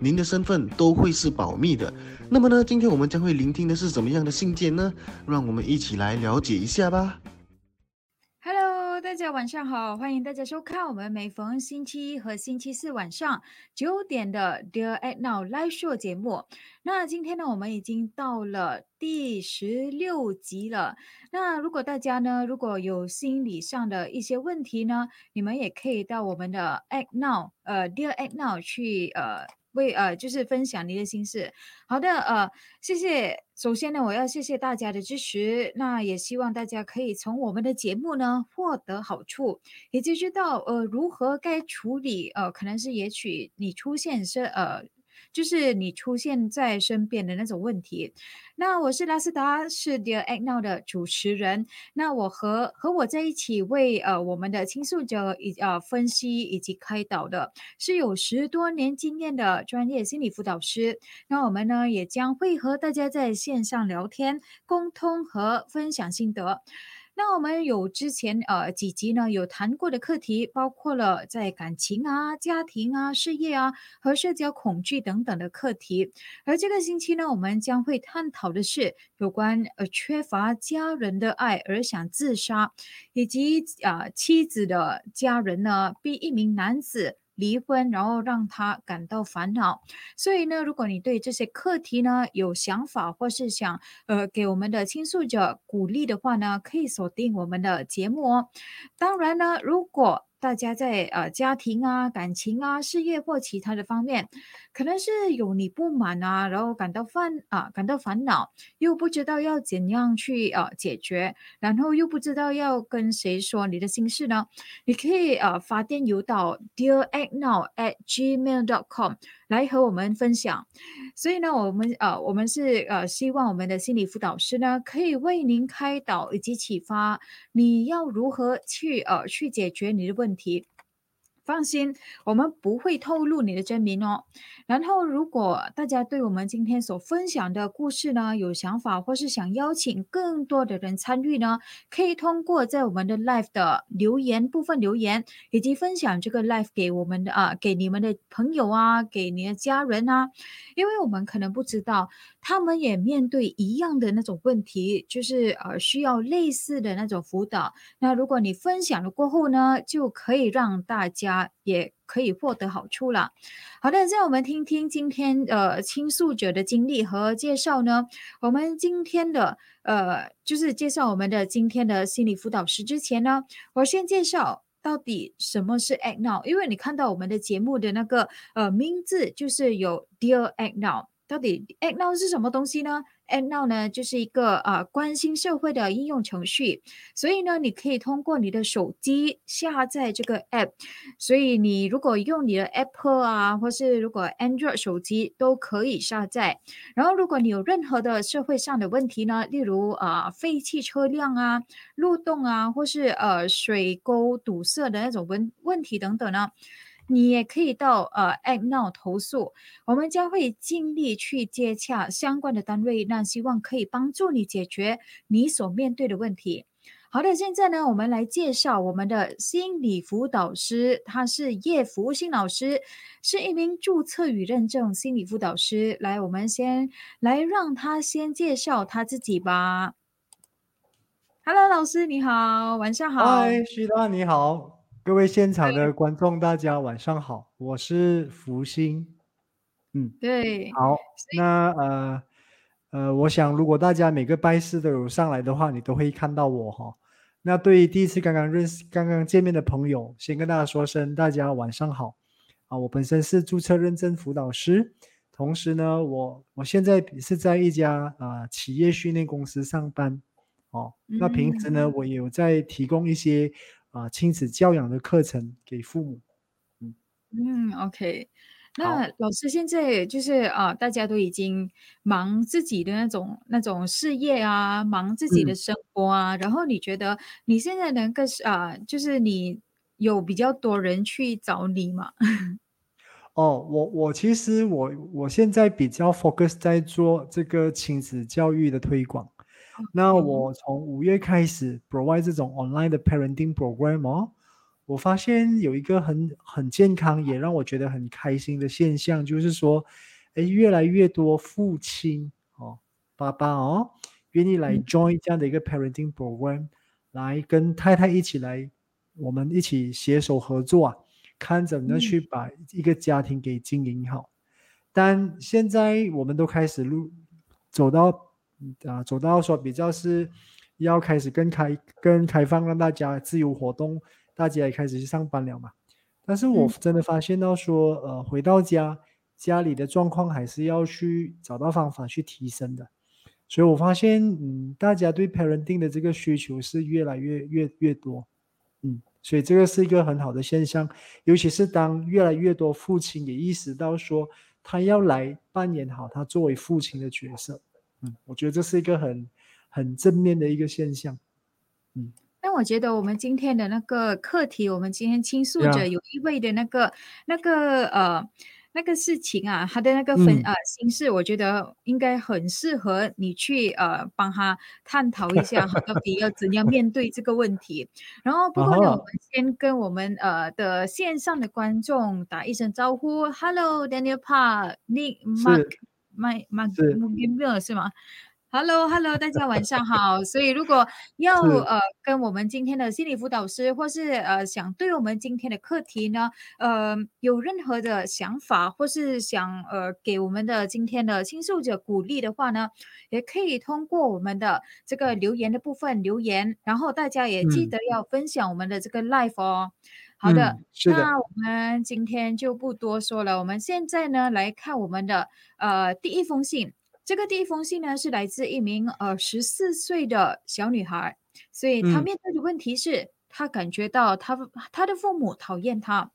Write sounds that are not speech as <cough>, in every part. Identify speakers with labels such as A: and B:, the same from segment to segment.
A: 您的身份都会是保密的。那么呢，今天我们将会聆听的是怎么样的信件呢？让我们一起来了解一下吧。
B: Hello，大家晚上好，欢迎大家收看我们每逢星期一和星期四晚上九点的 Dear Act Now Live Show 节目。那今天呢，我们已经到了第十六集了。那如果大家呢，如果有心理上的一些问题呢，你们也可以到我们的 Act Now，呃，Dear Act Now 去呃。会呃，就是分享你的心事。好的，呃，谢谢。首先呢，我要谢谢大家的支持。那也希望大家可以从我们的节目呢获得好处，也就知道呃如何该处理呃，可能是也许你出现是呃。就是你出现在身边的那种问题。那我是拉斯达，是 Dear Act Now 的主持人。那我和和我在一起为呃我们的倾诉者以呃分析以及开导的，是有十多年经验的专业心理辅导师。那我们呢也将会和大家在线上聊天、沟通和分享心得。那我们有之前呃几集呢有谈过的课题，包括了在感情啊、家庭啊、事业啊和社交恐惧等等的课题。而这个星期呢，我们将会探讨的是有关呃缺乏家人的爱而想自杀，以及啊妻子的家人呢逼一名男子。离婚，然后让他感到烦恼。所以呢，如果你对这些课题呢有想法，或是想呃给我们的倾诉者鼓励的话呢，可以锁定我们的节目哦。当然呢，如果大家在呃家庭啊、感情啊、事业或其他的方面，可能是有你不满啊，然后感到烦啊，感到烦恼，又不知道要怎样去呃解决，然后又不知道要跟谁说你的心事呢？你可以呃发电邮到 dear at now at gmail dot com。来和我们分享，所以呢，我们呃，我们是呃，希望我们的心理辅导师呢，可以为您开导以及启发，你要如何去呃去解决你的问题。放心，我们不会透露你的真名哦。然后，如果大家对我们今天所分享的故事呢有想法，或是想邀请更多的人参与呢，可以通过在我们的 live 的留言部分留言，以及分享这个 live 给我们的啊，给你们的朋友啊，给你的家人啊，因为我们可能不知道。他们也面对一样的那种问题，就是呃需要类似的那种辅导。那如果你分享了过后呢，就可以让大家也可以获得好处了。好的，让我们听听今天呃倾诉者的经历和介绍呢。我们今天的呃就是介绍我们的今天的心理辅导师之前呢，我先介绍到底什么是 Act Now，因为你看到我们的节目的那个呃名字就是有 Dear Act Now。到底 Act Now 是什么东西呢 And now 呢，就是一个啊关心社会的应用程序。所以呢，你可以通过你的手机下载这个 App。所以你如果用你的 Apple 啊，或是如果 Android 手机都可以下载。然后，如果你有任何的社会上的问题呢，例如啊废弃车辆啊、路洞啊，或是呃水沟堵塞的那种问问题等等呢？你也可以到呃 Act Now 投诉，我们将会尽力去接洽相关的单位，那希望可以帮助你解决你所面对的问题。好的，现在呢，我们来介绍我们的心理辅导师，他是叶福星老师，是一名注册与认证心理辅导师。来，我们先来让他先介绍他自己吧。Hello，老师你好，晚上好。
C: 嗨，徐大你好。各位现场的观众，大家晚上好，我是福星。
B: 嗯，对，
C: 好，那呃呃，我想如果大家每个拜师都有上来的话，你都会看到我哈。那对于第一次刚刚认识、刚刚见面的朋友，先跟大家说声大家晚上好啊。我本身是注册认证辅导师，同时呢，我我现在是在一家啊企业训练公司上班哦。那平时呢，我有在提供一些。啊，亲子教养的课程给父母，
B: 嗯嗯，OK，那老师现在就是啊，大家都已经忙自己的那种那种事业啊，忙自己的生活啊。然后你觉得你现在能够啊，就是你有比较多人去找你吗？<laughs>
C: 哦，我我其实我我现在比较 focus 在做这个亲子教育的推广。那我从五月开始 provide 这种 online 的 parenting program 哦。我发现有一个很很健康，也让我觉得很开心的现象，就是说，哎，越来越多父亲哦，爸爸哦，愿意来 join 这样的一个 parenting program，来跟太太一起来，我们一起携手合作啊，看怎么去把一个家庭给经营好。但现在我们都开始路走到啊，走到说比较是要开始更开更开放，让大家自由活动。大家也开始去上班了嘛，但是我真的发现到说，呃，回到家，家里的状况还是要去找到方法去提升的，所以我发现，嗯，大家对 parenting 的这个需求是越来越越越多，嗯，所以这个是一个很好的现象，尤其是当越来越多父亲也意识到说，他要来扮演好他作为父亲的角色，嗯，我觉得这是一个很很正面的一个现象，嗯。
B: 那我觉得我们今天的那个课题，我们今天倾诉者有一位的那个、那个呃、那个事情啊，他的那个分呃心事，我觉得应该很适合你去呃帮他探讨一下，到底要怎样面对这个问题。然后，不过呢，我们先跟我们呃的线上的观众打一声招呼，Hello，Daniel Pa，Nick Mark，My，Mark，是吗？Hello，Hello，大家晚上好。所以，如果要呃跟我们今天的心理辅导师，或是呃想对我们今天的课题呢，呃有任何的想法，或是想呃给我们的今天的倾诉者鼓励的话呢，也可以通过我们的这个留言的部分留言。然后大家也记得要分享我们的这个 live 哦。好的，那我们今天就不多说了。我们现在呢来看我们的呃第一封信。这个第一封信呢，是来自一名呃十四岁的小女孩，所以她面对的问题是，她感觉到她她的父母讨厌她，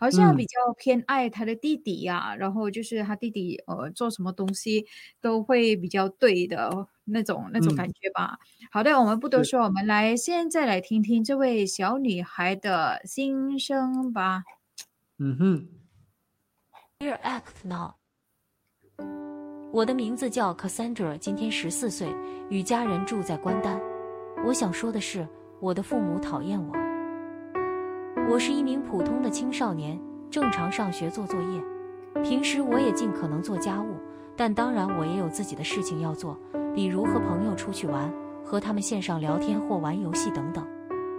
B: 好像比较偏爱她的弟弟呀，然后就是她弟弟呃做什么东西都会比较对的那种那种感觉吧。好的，我们不多说，我们来现在来听听这位小女孩的心声吧。
C: 嗯哼
D: ，Dear Act now。我的名字叫 Cassandra，今天十四岁，与家人住在关丹。我想说的是，我的父母讨厌我。我是一名普通的青少年，正常上学做作业，平时我也尽可能做家务，但当然我也有自己的事情要做，比如和朋友出去玩，和他们线上聊天或玩游戏等等。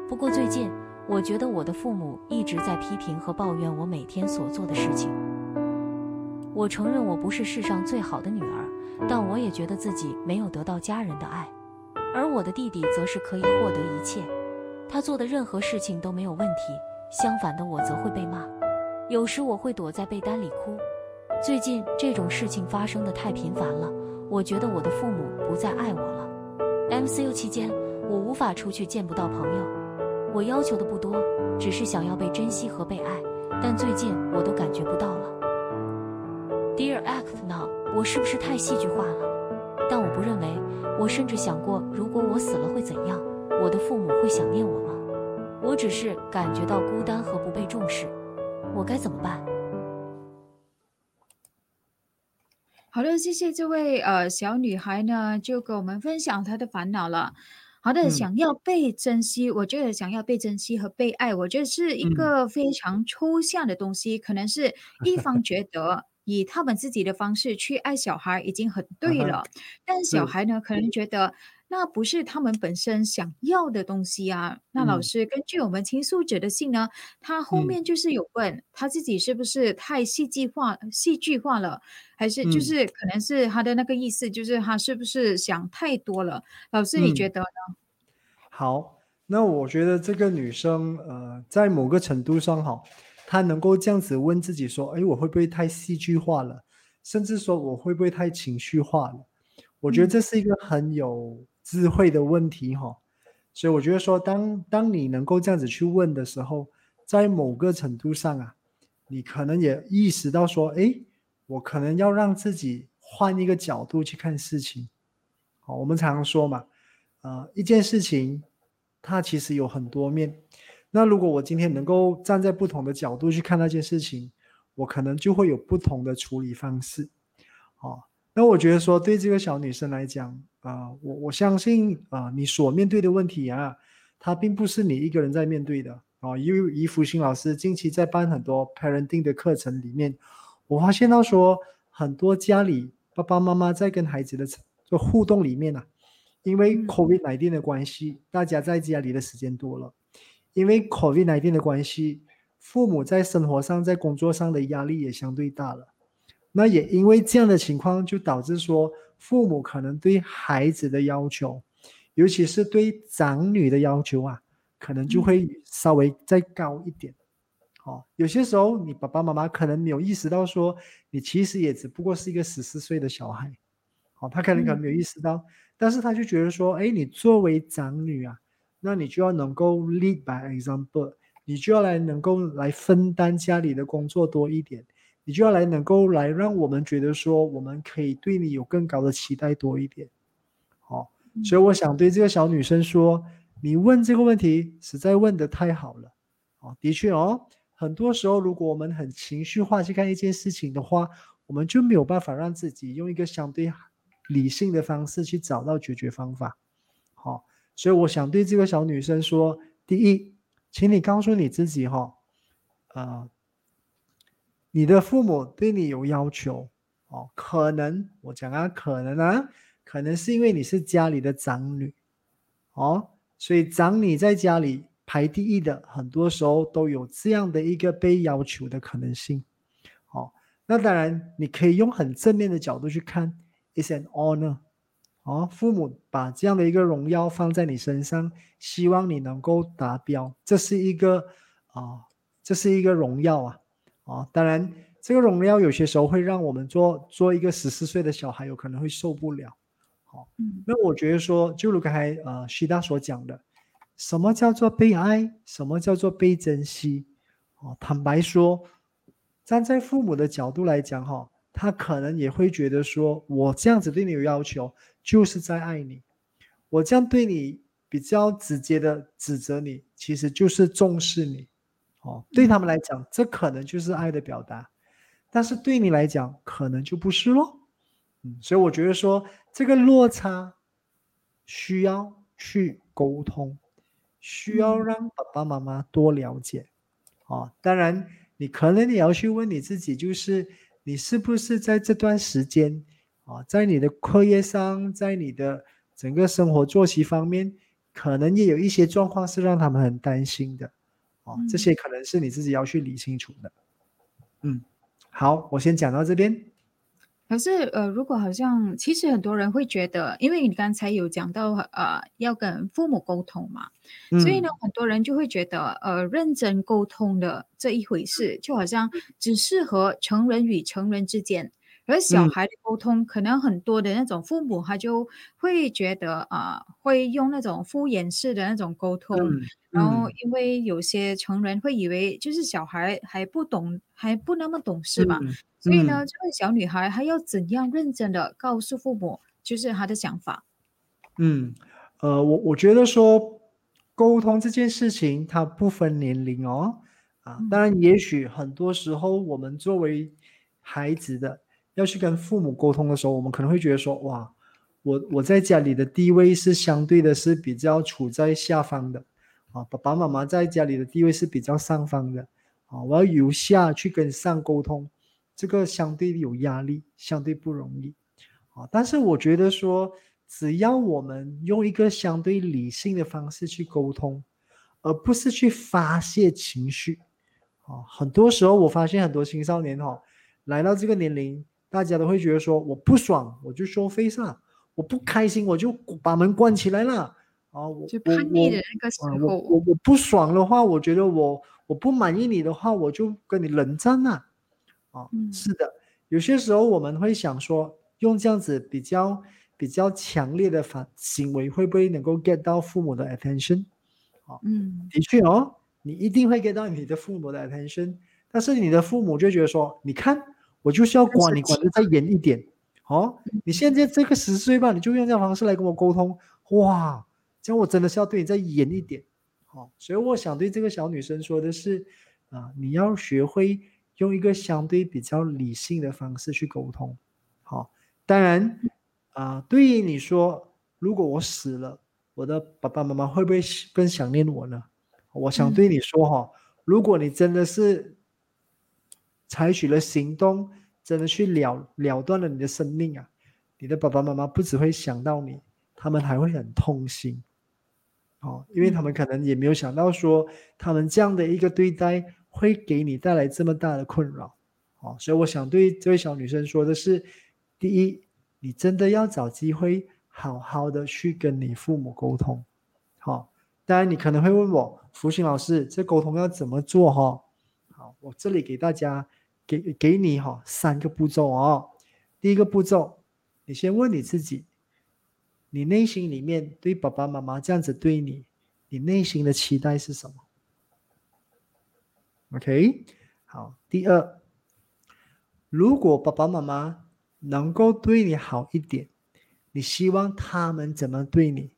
D: 不过最近，我觉得我的父母一直在批评和抱怨我每天所做的事情。我承认我不是世上最好的女儿，但我也觉得自己没有得到家人的爱，而我的弟弟则是可以获得一切，他做的任何事情都没有问题。相反的，我则会被骂，有时我会躲在被单里哭。最近这种事情发生的太频繁了，我觉得我的父母不再爱我了。MCU 期间，我无法出去见不到朋友，我要求的不多，只是想要被珍惜和被爱，但最近我都感觉不到了。Dear Act Now，我是不是太戏剧化了？但我不认为。我甚至想过，如果我死了会怎样？我的父母会想念我吗？我只是感觉到孤单和不被重视，我该怎么办？
B: 好的，谢谢这位呃小女孩呢，就跟我们分享她的烦恼了。好的，想要被珍惜，我觉得想要被珍惜和被爱，我觉得是一个非常抽象的东西，可能是一方觉得。以他们自己的方式去爱小孩已经很对了，但小孩呢可能觉得那不是他们本身想要的东西啊。那老师根据我们倾诉者的信呢，他后面就是有问他自己是不是太戏剧化、戏剧化了，还是就是可能是他的那个意思，就是他是不是想太多了？老师你觉得呢？
C: 好，那我觉得这个女生呃，在某个程度上哈。她能够这样子问自己说：“哎，我会不会太戏剧化了？甚至说我会不会太情绪化了？”我觉得这是一个很有智慧的问题哈。所以我觉得说，当当你能够这样子去问的时候，在某个程度上啊，你可能也意识到说，哎，我可能要让自己换一个角度去看事情。好，我们常常说嘛，呃，一件事情它其实有很多面。那如果我今天能够站在不同的角度去看那件事情，我可能就会有不同的处理方式。好，那我觉得说对这个小女生来讲，啊，我我相信啊，你所面对的问题啊，它并不是你一个人在面对的。啊，因为于福星老师近期在办很多 parenting 的课程里面，我发现到说很多家里爸爸妈妈在跟孩子的这互动里面啊，因为 COVID 19的关系，大家在家里的时间多了，因为 COVID 19的关系，父母在生活上、在工作上的压力也相对大了。那也因为这样的情况，就导致说父母可能对孩子的要求，尤其是对长女的要求啊。可能就会稍微再高一点，哦，有些时候你爸爸妈妈可能没有意识到，说你其实也只不过是一个十四岁的小孩，哦，他可能可能没有意识到，但是他就觉得说，哎，你作为长女啊，那你就要能够 lead by example，你就要来能够来分担家里的工作多一点，你就要来能够来让我们觉得说，我们可以对你有更高的期待多一点，好，所以我想对这个小女生说。你问这个问题实在问的太好了，哦，的确哦，很多时候如果我们很情绪化去看一件事情的话，我们就没有办法让自己用一个相对理性的方式去找到解决方法。好，所以我想对这个小女生说：第一，请你告诉你自己哈，啊，你的父母对你有要求哦，可能我讲啊，可能啊，可能是因为你是家里的长女，哦。所以长女在家里排第一的，很多时候都有这样的一个被要求的可能性。好，那当然你可以用很正面的角度去看，is an honor。哦，父母把这样的一个荣耀放在你身上，希望你能够达标，这是一个啊，这是一个荣耀啊。啊，当然这个荣耀有些时候会让我们做做一个十四岁的小孩有可能会受不了。好，那我觉得说，就如刚才呃徐大所讲的，什么叫做被爱，什么叫做被珍惜？哦，坦白说，站在父母的角度来讲，哈，他可能也会觉得说，我这样子对你有要求，就是在爱你；我这样对你比较直接的指责你，其实就是重视你。哦，对他们来讲，这可能就是爱的表达，但是对你来讲，可能就不是咯。嗯，所以我觉得说。这个落差需要去沟通，需要让爸爸妈妈多了解。哦，当然，你可能你要去问你自己，就是你是不是在这段时间啊，在你的课业上，在你的整个生活作息方面，可能也有一些状况是让他们很担心的。啊，这些可能是你自己要去理清楚的。嗯，好，我先讲到这边。
B: 可是，呃，如果好像，其实很多人会觉得，因为你刚才有讲到，呃，要跟父母沟通嘛，所以呢，很多人就会觉得，呃，认真沟通的这一回事，就好像只适合成人与成人之间。而小孩的沟通，可能很多的那种父母，他就会觉得啊，会用那种敷衍式的那种沟通，然后因为有些成人会以为就是小孩还不懂，还不那么懂事嘛，所以呢，这个小女孩还要怎样认真的告诉父母，就是她的想法。
C: 嗯，呃，我我觉得说沟通这件事情，它不分年龄哦，啊，当然，也许很多时候我们作为孩子的。要去跟父母沟通的时候，我们可能会觉得说：“哇，我我在家里的地位是相对的，是比较处在下方的，啊，爸爸妈妈在家里的地位是比较上方的，啊，我要由下去跟上沟通，这个相对有压力，相对不容易，啊，但是我觉得说，只要我们用一个相对理性的方式去沟通，而不是去发泄情绪，啊，很多时候我发现很多青少年哈，来到这个年龄。大家都会觉得说我不爽，我就说飞上；我不开心，我就把门关起来了。啊，我
B: 就叛逆的那个时候，
C: 我我我不爽的话，我觉得我我不满意你的话，我就跟你冷战了。啊，是的，有些时候我们会想说，用这样子比较比较强烈的反行为，会不会能够 get 到父母的 attention？啊，嗯，的确哦，你一定会 get 到你的父母的 attention。但是你的父母就觉得说，你看我就是要管你管的再严一点，哦，你现在这个十岁吧，你就用这样方式来跟我沟通，哇，这样我真的是要对你再严一点，好，所以我想对这个小女生说的是，啊，你要学会用一个相对比较理性的方式去沟通，好，当然，啊，对于你说，如果我死了。我的爸爸妈妈会不会更想念我呢？我想对你说哈，如果你真的是采取了行动，真的去了了断了你的生命啊，你的爸爸妈妈不只会想到你，他们还会很痛心，哦，因为他们可能也没有想到说，他们这样的一个对待会给你带来这么大的困扰，哦，所以我想对这位小女生说的是，第一，你真的要找机会。好好的去跟你父母沟通，好。当然，你可能会问我，福星老师，这沟通要怎么做？哈，好，我这里给大家给给你哈三个步骤哦。第一个步骤，你先问你自己，你内心里面对爸爸妈妈这样子对你，你内心的期待是什么？OK，好。第二，如果爸爸妈妈能够对你好一点。你希望他们怎么对你？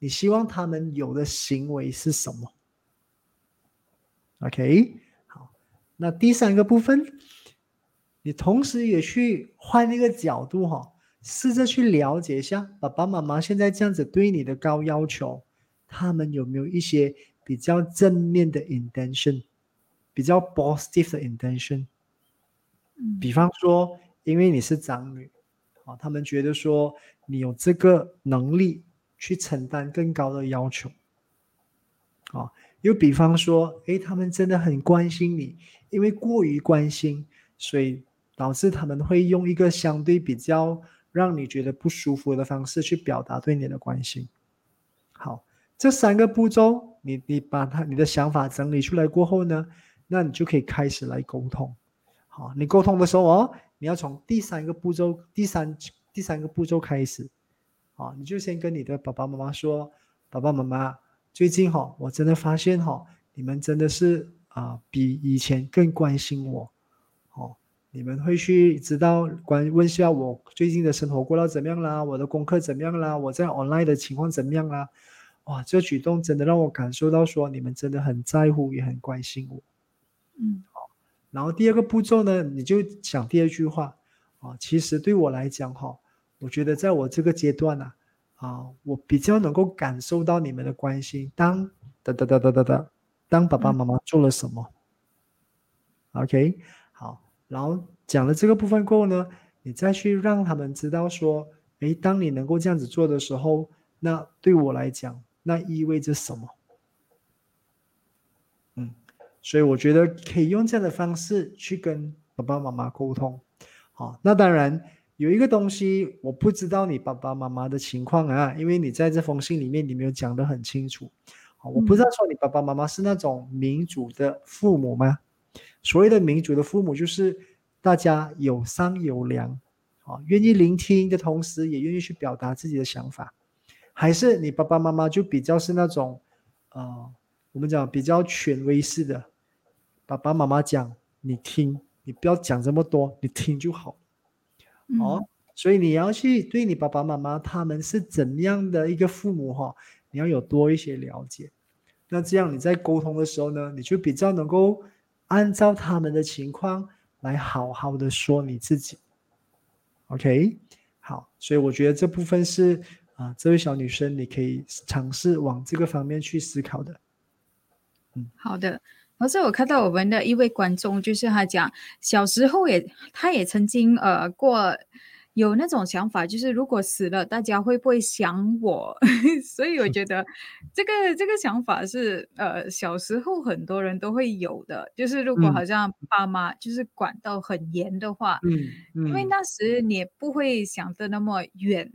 C: 你希望他们有的行为是什么？OK，那第三个部分，你同时也去换一个角度哈，试着去了解一下爸爸妈妈现在这样子对你的高要求，他们有没有一些比较正面的 intention，比较 positive 的 intention？比方说，因为你是长女。啊，他们觉得说你有这个能力去承担更高的要求，啊，又比方说，诶，他们真的很关心你，因为过于关心，所以导致他们会用一个相对比较让你觉得不舒服的方式去表达对你的关心。好，这三个步骤，你你把它你的想法整理出来过后呢，那你就可以开始来沟通。好，你沟通的时候哦。你要从第三个步骤，第三第三个步骤开始，啊，你就先跟你的爸爸妈妈说，爸爸妈妈，最近哈，我真的发现哈，你们真的是啊，比以前更关心我，哦，你们会去知道关问一下我最近的生活过到怎么样啦，我的功课怎么样啦，我在 online 的情况怎么样啦，哇，这举动真的让我感受到说，你们真的很在乎，也很关心我，
B: 嗯。
C: 好然后第二个步骤呢，你就想第二句话啊，其实对我来讲哈，我觉得在我这个阶段呢，啊，我比较能够感受到你们的关心。当哒哒哒哒哒哒，当爸爸妈妈做了什么？OK，好，然后讲了这个部分过后呢，你再去让他们知道说，诶，当你能够这样子做的时候，那对我来讲，那意味着什么？嗯所以我觉得可以用这样的方式去跟爸爸妈妈沟通，好，那当然有一个东西我不知道你爸爸妈妈的情况啊，因为你在这封信里面你没有讲得很清楚，我不知道说你爸爸妈妈是那种民主的父母吗？所谓的民主的父母就是大家有商有量，啊，愿意聆听的同时也愿意去表达自己的想法，还是你爸爸妈妈就比较是那种，呃，我们讲比较权威式的。爸爸妈妈讲，你听，你不要讲这么多，你听就好。哦，所以你要去对你爸爸妈妈他们是怎样的一个父母哈，你要有多一些了解。那这样你在沟通的时候呢，你就比较能够按照他们的情况来好好的说你自己。OK，好，所以我觉得这部分是啊，这位小女生你可以尝试往这个方面去思考的。
B: 嗯，好的。而是我看到我们的一位观众，就是他讲小时候也，他也曾经呃过有那种想法，就是如果死了，大家会不会想我？<laughs> 所以我觉得这个这个想法是呃小时候很多人都会有的，就是如果好像爸妈就是管到很严的话，
C: 嗯，
B: 因为那时你不会想的那么远，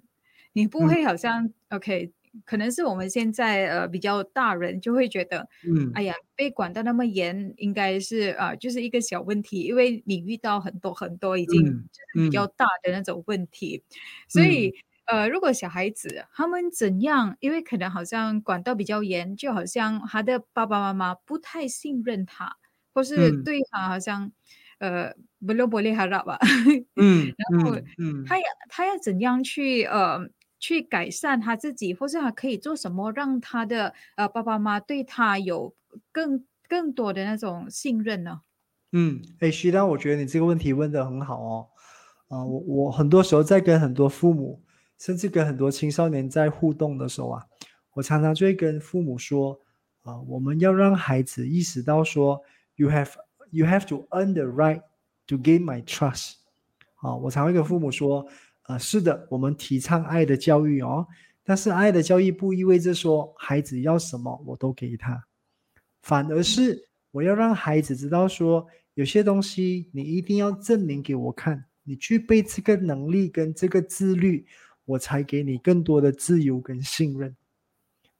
B: 你不会好像 OK。可能是我们现在呃比较大人就会觉得，
C: 嗯，
B: 哎呀，被管到那么严，应该是啊，就是一个小问题，因为你遇到很多很多已经比较大的那种问题，所以呃，如果小孩子他们怎样，因为可能好像管到比较严，就好像他的爸爸妈妈不太信任他。或是
C: 嗯。
B: 对他好像呃 belum boleh harap 吧，<laughs>
C: 嗯
B: 然后
C: 嗯嗯。
B: 他要他要怎样去呃去改善他自己，或是他可以做什么让他的呃爸爸妈妈对他有更更多的那种信任呢？
C: 嗯，哎，徐丹，我觉得你这个问题问得很好哦。啊、我我很多时候在跟很多父母，甚至跟很多青少年在互动的时候啊，我常常就会跟父母说，啊、我们要让孩子意识到说，you have you have to earn the right to gain my trust。啊，我常会跟父母说，呃，是的，我们提倡爱的教育哦，但是爱的教育不意味着说孩子要什么我都给他，反而是我要让孩子知道说，有些东西你一定要证明给我看，你具备这个能力跟这个自律，我才给你更多的自由跟信任。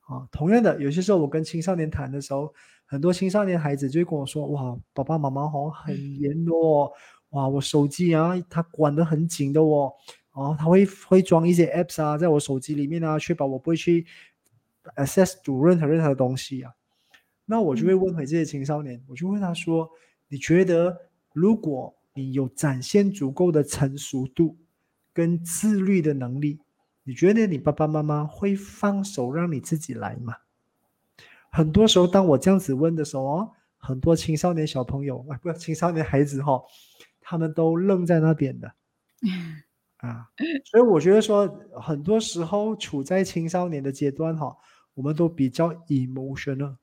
C: 啊，同样的，有些时候我跟青少年谈的时候，很多青少年孩子就会跟我说：“哇，爸爸妈妈好像很严的哦，哇，我手机啊，他管得很紧的哦，哦，他会会装一些 apps 啊，在我手机里面啊，确保我不会去 access 主任何任何东西啊。”那我就会问回这些青少年，我就问他说：“你觉得，如果你有展现足够的成熟度跟自律的能力，你觉得你爸爸妈妈会放手让你自己来吗？”很多时候，当我这样子问的时候哦，很多青少年小朋友啊，不，青少年孩子哈、他们都愣在那边的 <laughs> 啊。<laughs> 所以我觉得说，很多时候处在青少年的阶段哈、我们都比较 emotional，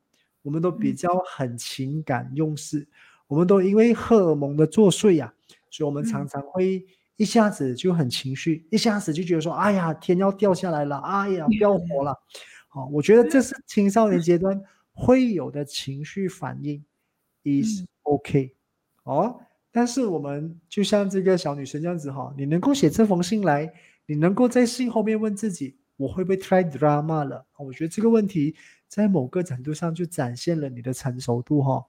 C: 我们都比
B: 嗯
C: 较很情感用事，我们都因为荷尔蒙的作祟呀、所以我们常
B: 嗯
C: 常会一下子就很情绪，一下子就觉得说，哎呀，天要掉下来了，哎呀，不要活了。<laughs> 好、我觉得这是青少年阶段会有的情绪反应，<laughs> is
B: 嗯
C: OK，哦。但是我们就像这个小女生这样子哈、你能够写这封信来，你能够在信后面问自己，我会不会 try drama 了？我觉得这个问题在某个程度上就展现了你的成熟度哈、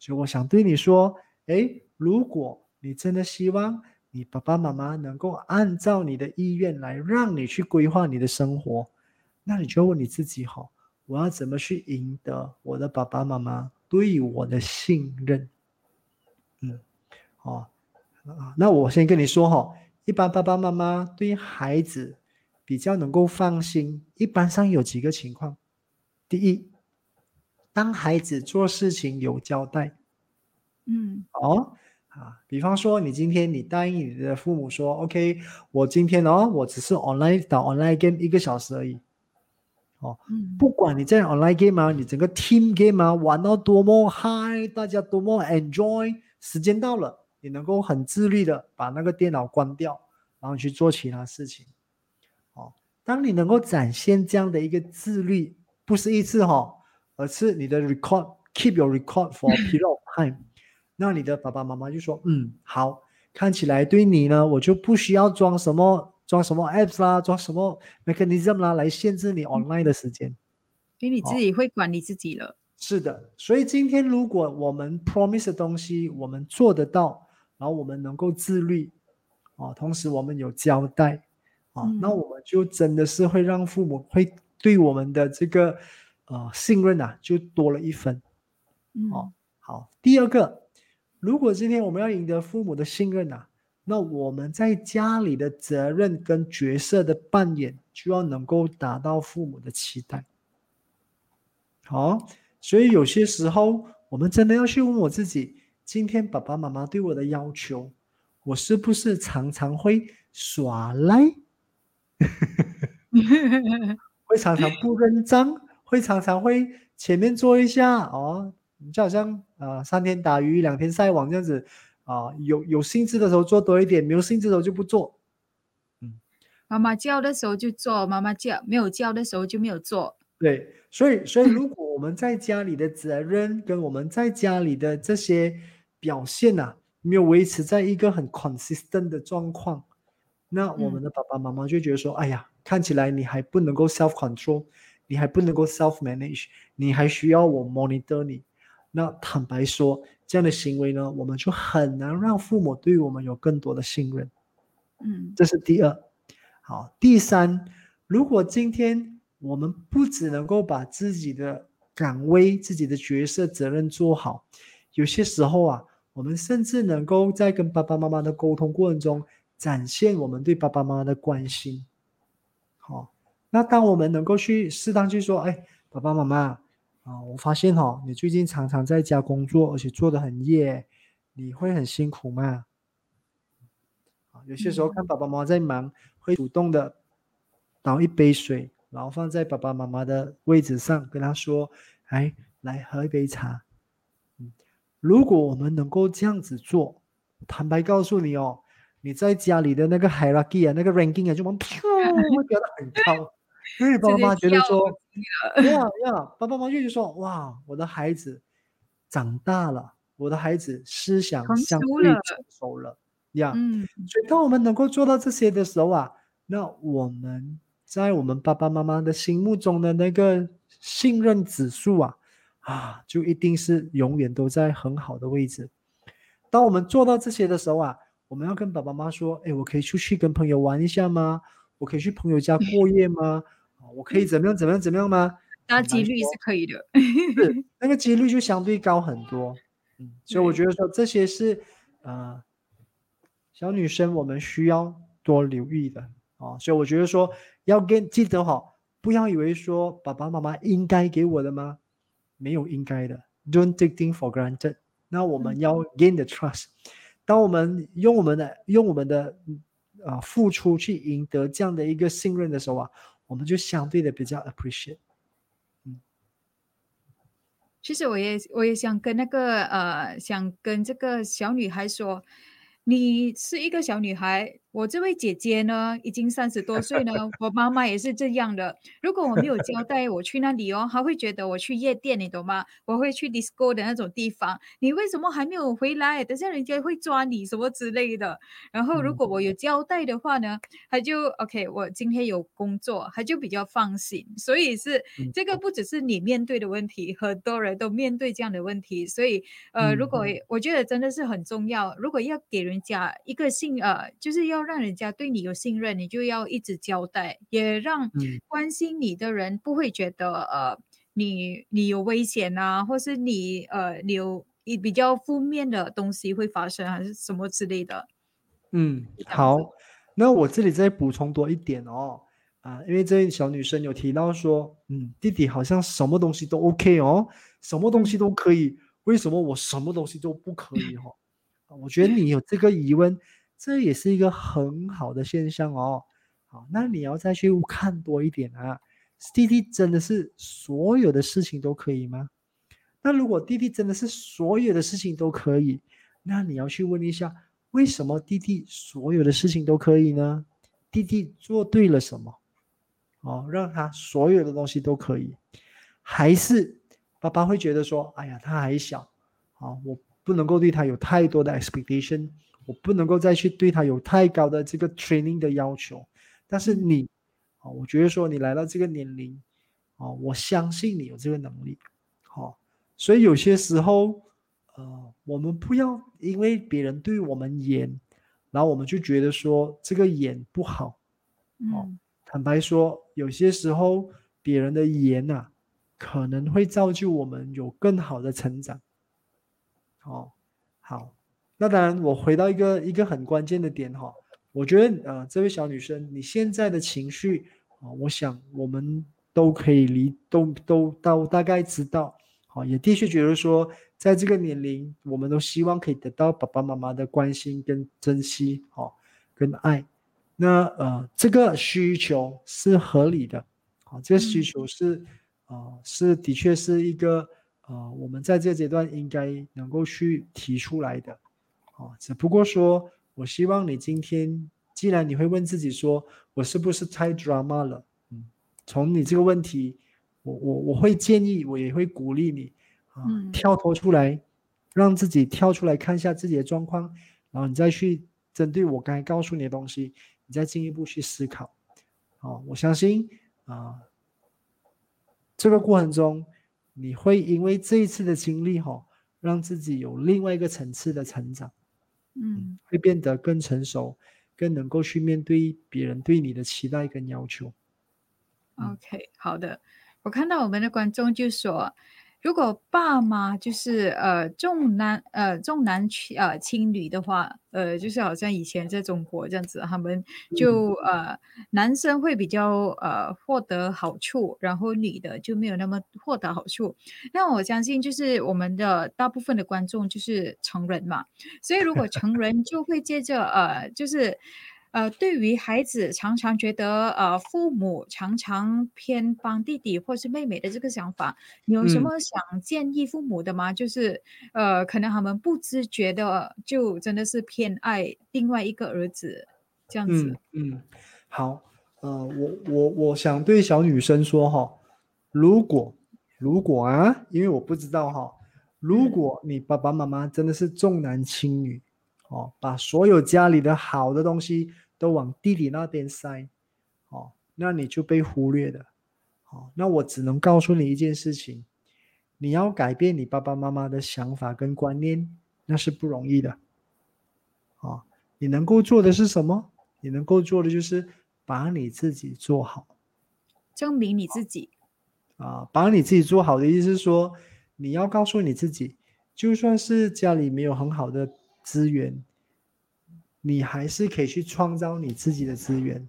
C: 所以我想对你说，诶，如果你真的希望你爸爸妈妈能够按照你的意愿来让你去规划你的生活，那你就问你自己哈，我要怎么去赢得我的爸爸妈妈对我的信任？嗯，哦，啊，那我先跟你说哈，一般爸爸妈妈对孩子比较能够放心，一般上有几个情况。第一，当孩子做事情有交代，
B: 嗯
C: 哦，啊，比方说你今天你答应你的父母说，OK，我今天哦，我只是 online 打 online game 一个小时而已。
B: 嗯
C: 不管你在 online game 啊，你整个 team game 啊，玩到多么 high，大家多么 enjoy，时间到了，你能够很自律的把那个电脑关掉，然后去做其他事情。哦，当你能够展现这样的一个自律，不是一次哈、哦，而是你的 record keep your record for a <coughs> period of time，那你的爸爸妈妈就说，嗯，好，看起来对你呢，我就不需要装什么装什么 apps 啦，装什么 mechanism 啦，来限制你 online 的时间。
B: 因为你自己会管理自己了。
C: 是的，所以今天如果我们 promise 的东西我们做得到，然后我们能够自律，啊，同时我们有交代，啊，那
B: 嗯
C: 我们就真的是会让父母会对我们的这个呃信任啊，就多了一分。
B: 嗯
C: 哦好，第二个，如果今天我们要赢得父母的信任啊，那我们在家里的责任跟角色的扮演就要能够达到父母的期待。好，所以有些时候我们真的要去问我自己，今天爸爸妈妈对我的要求，我是不是常常会耍赖？<laughs> 会常常不认账，会常常会前面做一下哦，就好像呃三天打鱼两天晒网这样子啊、有有兴致的时候做多一点，没有兴致的时候就不做。
B: 嗯妈妈叫的时候就做，妈妈叫没有叫的时候就没有做。
C: 对，所以所以如果我们在家里的责任跟我们在家里的这些表现呐、没有维持在一个很 consistent 的状况，那我们的爸爸妈妈就觉得说，哎呀，看起来你还不能够 self control，你还不能够 self manage，你还需要我 monitor 你。那坦白说，这样的行为呢，我们就很难让父母对我们有更多的信任。
B: 嗯
C: 这是第二。好，第三，如果今天我们不只能够把自己的岗位、自己的角色责任做好，有些时候啊，我们甚至能够在跟爸爸妈妈的沟通过程中，展现我们对爸爸妈妈的关心。好，那当我们能够去适当去说，哎，爸爸妈妈啊，我发现哈，你最近常常在家工作，而且做的很夜，你会很辛苦吗？啊，有些时候看爸爸妈妈在忙，会主动的倒一杯水，然后放在爸爸妈妈的位置上，跟他说，哎，来喝一杯茶。嗯，如果我们能够这样子做，坦白告诉你哦，你在家里的那个 hierarchy 啊，那个 ranking 啊，就往飘会变得很高。因为爸爸妈妈觉得说，呀呀，爸爸妈妈就说，哇，我的孩子长大了，我的孩子思想相对成熟了，呀，嗯，所以当我们能够做到这些的时候啊，那我们在我们爸爸妈妈的心目中的那个信任指数啊。啊，就一定是永远都在很好的位置。当我们做到这些的时候啊，我们要跟爸爸妈妈说：“哎，我可以出去跟朋友玩一下吗？我可以去朋友家过夜吗？啊，我可以怎么样怎么样怎么样吗？”
B: 那几率是可以的，<laughs>
C: 是那个几率就相对高很多。嗯，所以我觉得说这些是呃小女生我们需要多留意的啊。所以我觉得说要跟记得哈，不要以为说爸爸妈妈应该给我的吗？没有应该的，Don't take things for granted。那我们要 gain the trust。当我们用我们的用我们的啊付出去赢得这样的一个信任的时候啊，我们就相对的比较 appreciate。
B: 嗯，其实我也我也想跟那个呃，想跟这个小女孩说，你是一个小女孩。我这位姐姐呢，已经三十多岁呢。我妈妈也是这样的。如果我没有交代我去那里哦，她会觉得我去夜店，你懂吗？我会去 disco 的那种地方。你为什么还没有回来？等下人家会抓你什么之类的。然后如果我有交代的话呢，她就 OK。我今天有工作，她就比较放心。所以是这个不只是你面对的问题，很多人都面对这样的问题。所以呃，如果我觉得真的是很重要，如果要给人家一个信呃，就是要。让人家对你有信任，你就要一直交代，也让关心你的人不会觉得呃，你你有危险啊，或是你呃，你有一比较负面的东西会发生，还是什么之类的。
C: 嗯，好，那我这里再补充多一点哦，啊，因为这位小女生有提到说，嗯，弟弟好像什么东西都 OK 哦，什么东西都可以，为什么我什么东西都不可以哈？<laughs> 我觉得你有这个疑问。这也是一个很好的现象哦。好，那你要再去看多一点啊。弟弟真的是所有的事情都可以吗？那如果弟弟真的是所有的事情都可以，那你要去问一下，为什么弟弟所有的事情都可以呢？弟弟做对了什么？哦，让他所有的东西都可以，还是爸爸会觉得说，哎呀，他还小，啊，我不能够对他有太多的 expectation。我不能够再去对他有太高的这个 training 的要求，但是你，啊，我觉得说你来到这个年龄，啊，我相信你有这个能力，好，所以有些时候，呃，我们不要因为别人对我们严，然后我们就觉得说这个严不好，嗯，坦白说，有些时候别人的严呐，可能会造就我们有更好的成长，哦，好。那当然，我回到一个一个很关键的点哈，我觉得呃，这位小女生，你现在的情绪啊，我想我们都可以理，都都都大概知道，好，也的确觉得说，在这个年龄，我们都希望可以得到爸爸妈妈的关心跟珍惜，好，跟爱。那呃，这个需求是合理的，好，这个需求是啊，是的确是一个呃，我们在这个阶段应该能够去提出来的。哦，只不过说，我希望你今天，既然你会问自己说，我是不是太 drama 了？嗯，从你这个问题，我我我会建议，我也会鼓励你啊，跳脱出来，让自己跳出来看一下自己的状况，然后你再去针对我刚才告诉你的东西，你再进一步去思考。哦，我相信啊，这个过程中，你会因为这一次的经历，哈，让自己有另外一个层次的成长。嗯，会变得更成熟，更能够去面对别人对你的期待跟要求。
B: OK，好的。我看到我们的观众就说，如果爸妈就是呃重男呃重男轻呃轻女的话，呃就是好像以前在中国这样子，他们就呃男生会比较呃获得好处，然后女的就没有那么获得好处。那我相信就是我们的大部分的观众就是成人嘛，所以如果成人就会接着呃就是。呃，对于孩子常常觉得呃父母常常偏帮弟弟或是妹妹的这个想法，你有什么想建议父母的吗？就是呃，可能他们不知觉的就真的是偏爱另外一个儿子这样子。
C: 嗯，好，呃，我我我想对小女生说哈，如果如果啊，因为我不知道哈，如果你爸爸妈妈真的是重男轻女。哦，把所有家里的好的东西都往弟弟那边塞，哦，那你就被忽略了。哦，那我只能告诉你一件事情：你要改变你爸爸妈妈的想法跟观念，那是不容易的。哦，你能够做的是什么？你能够做的就是把你自己做好，
B: 证明你自己。
C: 啊，把你自己做好的意思是说，你要告诉你自己，就算是家里没有很好的。资源，你还是可以去创造你自己的资源，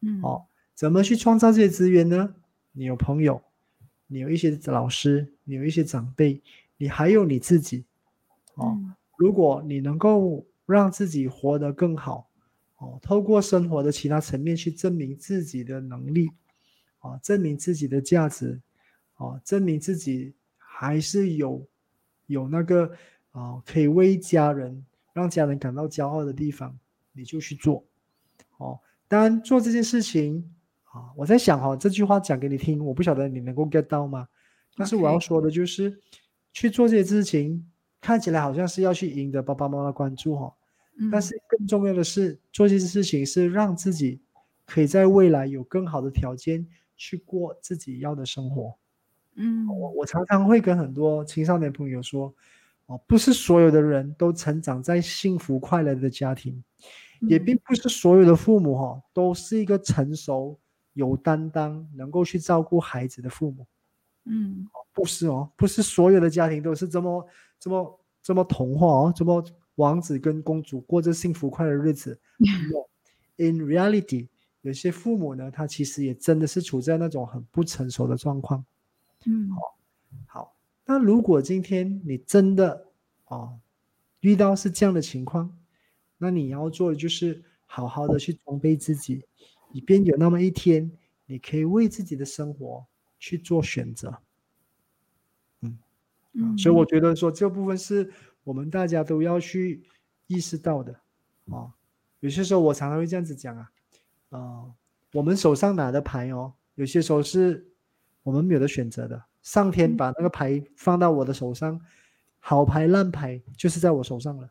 B: 嗯，
C: 哦，怎么去创造这些资源呢？你有朋友，你有一些老师，你有一些长辈，你还有你自己，哦，如果你能够让自己活得更好，哦，透过生活的其他层面去证明自己的能力，哦，证明自己的价值，哦，证明自己还是有有那个啊，可以为家人。让家人感到骄傲的地方，你就去做，哦。当然，做这件事情啊，我在想哈，这句话讲给你听，我不晓得你能够 get 到吗？但是我要说的就是，去做这些事情，看起来好像是要去赢得爸爸妈妈关注哈，但是更重要的是，做这些事情是让自己可以在未来有更好的条件去过自己要的生活。
B: 嗯，
C: 我我常常会跟很多青少年朋友说。哦，不是所有的人都成长在幸福快乐的家庭，也并不是所有的父母哈都是一个成熟、有担当、能够去照顾孩子的父母。
B: 嗯，
C: 不是哦，不是所有的家庭都是这么、这么、这么童话哦，这么王子跟公主过着幸福快乐的日子。<laughs> In reality，有些父母呢，他其实也真的是处在那种很不成熟的状况。
B: 嗯，
C: 好，好。那如果今天你真的哦遇到是这样的情况，那你要做的就是好好的去装备自己，以便有那么一天你可以为自己的生活去做选择。嗯嗯，所以我觉得说这部分是我们大家都要去意识到的啊。有些时候我常常会这样子讲啊，啊，我们手上拿的牌哦，有些时候是我们没有的选择的。上天把那个牌放到我的手上，好牌烂牌就是在我手上了。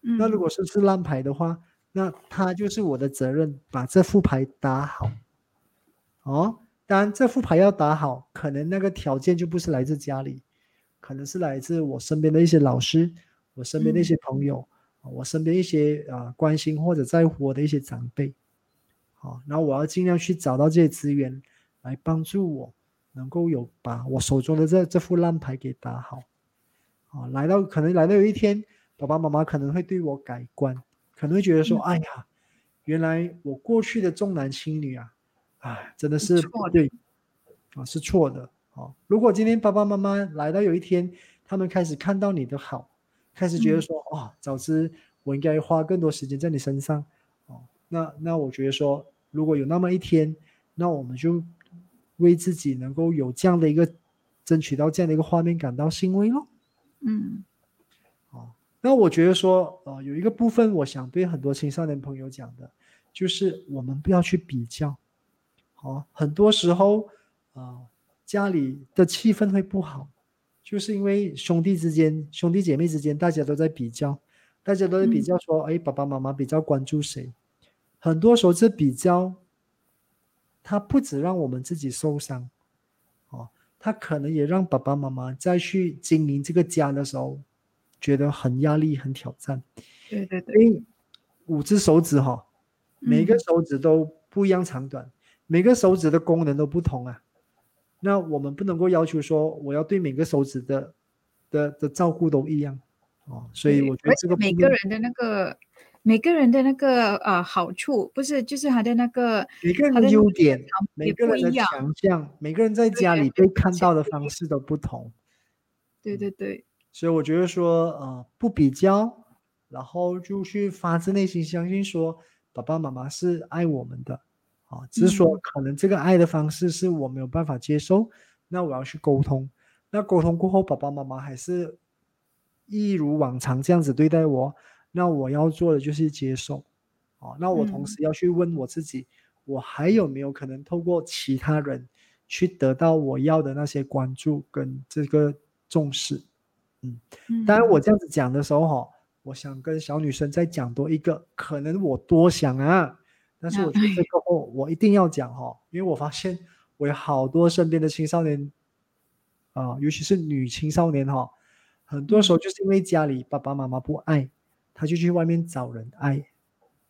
C: 那如果是是烂牌的话，那他就是我的责任，把这副牌打好。哦，当然这副牌要打好，可能那个条件就不是来自家里，可能是来自我身边的一些老师，我身边的一些朋友，我身边一些啊关心或者在乎我的一些长辈。好，然后我要尽量去找到这些资源来帮助我。能够有把我手中的这这副烂牌给打好，啊，来到可能来到有一天，爸爸妈妈可能会对我改观，可能会觉得说，哎呀，原来我过去的重男轻女啊，啊，真的是错对，啊，是错的，啊，如果今天爸爸妈妈来到有一天，他们开始看到你的好，开始觉得说，哦，早知我应该花更多时间在你身上，哦，那那我觉得说，如果有那么一天，那我们就。为自己能够有这样的一个争取到这样的一个画面感到欣慰咯。
B: 嗯，
C: 哦，那我觉得说，呃，有一个部分我想对很多青少年朋友讲的，就是我们不要去比较，好，很多时候，啊，家里的气氛会不好，就是因为兄弟之间、兄弟姐妹之间，大家都在比较，大家都在比较说，哎，爸爸妈妈比较关注谁，很多时候这比较。他不止让我们自己受伤，哦，他可能也让爸爸妈妈再去经营这个家的时候，觉得很压力、很挑战。
B: 对对对，
C: 因为五只手指哈，每个手指都不一样长短，每个手指的功能都不同啊。那我们不能够要求说我要对每个手指的的的照顾都一样哦，所以我觉得这个
B: 每个人的那个每个人的那个呃好处，不是就是他的那个
C: 每个人的优点，每个人的强项，每个人在家里被看到的方式都不同。
B: 对对对，
C: 所以我觉得说呃不比较，然后就去发自内心相信说爸爸妈妈是爱我们的。啊，只是说可能这个爱的方式是我没有办法接受，那我要去沟通。那沟通过后，爸爸妈妈还是一如往常这样子对待我，那我要做的就是接受。啊，那我同时要去问我自己，我还有没有可能透过其他人去得到我要的那些关注跟这个重视？嗯，当然我这样子讲的时候，哈，我想跟小女生再讲多一个，可能我多想啊。但是我觉得这个哦，我一定要讲哈，因为我发现我有好多身边的青少年啊，尤其是女青少年哈，很多时候就是因为家里爸爸妈妈不爱，他就去外面找人爱，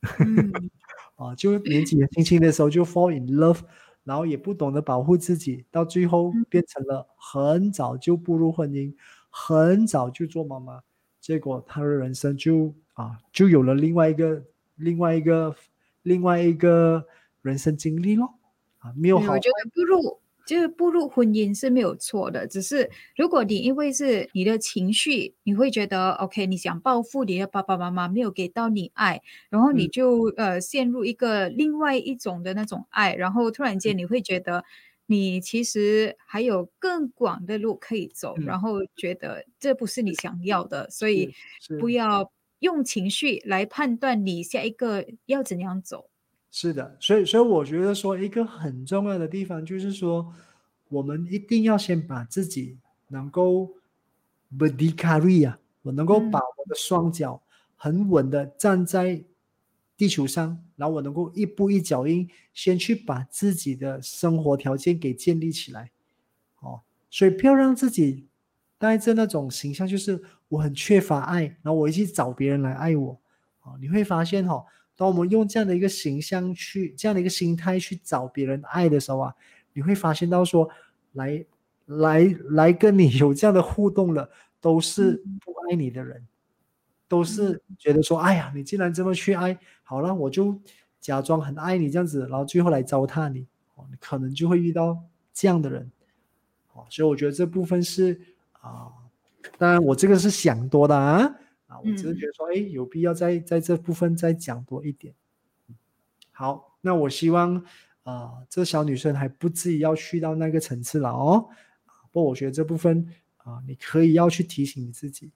C: <laughs> 啊，就年纪轻轻的时候就 fall in love，然后也不懂得保护自己，到最后变成了很早就步入婚姻，很早就做妈妈，结果他的人生就啊，就有了另外一个另外一个。另外一个人生经历咯，啊，没有好。
B: 我觉得步入就是步入婚姻是没有错的，只是如果你因为是你的情绪，你会觉得 OK，你想报复你的爸爸妈妈没有给到你爱，然后你就呃陷入一个另外一种的那种爱，然后突然间你会觉得你其实还有更广的路可以走，然后觉得这不是你想要的，所以不要。用情绪来判断你下一个要怎样走，
C: 是的，所以所以我觉得说一个很重要的地方就是说，我们一定要先把自己能够 body carry 啊，我能够把我的双脚很稳的站在地球上，然后我能够一步一脚印，先去把自己的生活条件给建立起来，哦，所以不要让自己。带着那种形象，就是我很缺乏爱，然后我一去找别人来爱我，哦，你会发现哈，当我们用这样的一个形象去这样的一个心态去找别人爱的时候啊，你会发现到说，来来来跟你有这样的互动了，都是不爱你的人，都是觉得说，哎呀，你既然这么去爱，好了，我就假装很爱你这样子，然后最后来糟蹋你，哦，你可能就会遇到这样的人，哦，所以我觉得这部分是。啊，当然我这个是想多的啊，啊，我只是觉得说，哎，有必要在在这部分再讲多一点。好，那我希望啊，这小女生还不至于要去到那个层次了哦。不过我觉得这部分啊，你可以要去提醒你自己，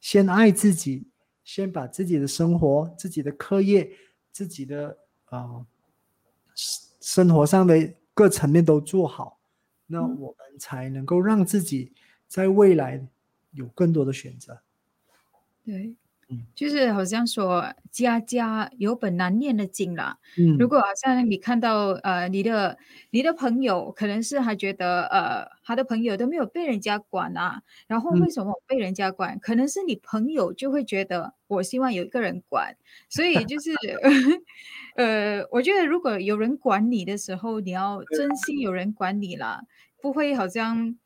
C: 先爱自己，先把自己的生活、自己的课业、自己的啊生活上的各层面都做好，那我们才能够让自己。在未来有更多的选择，
B: 对，嗯，就是好像说家家有本难念的经啦。嗯，如果好像你看到呃你的你的朋友，可能是还觉得呃他的朋友都没有被人家管啊，然后为什么被人家管？可能是你朋友就会觉得我希望有一个人管，所以就是 <laughs> 呃，我觉得如果有人管你的时候，你要真心有人管你啦，不会好像。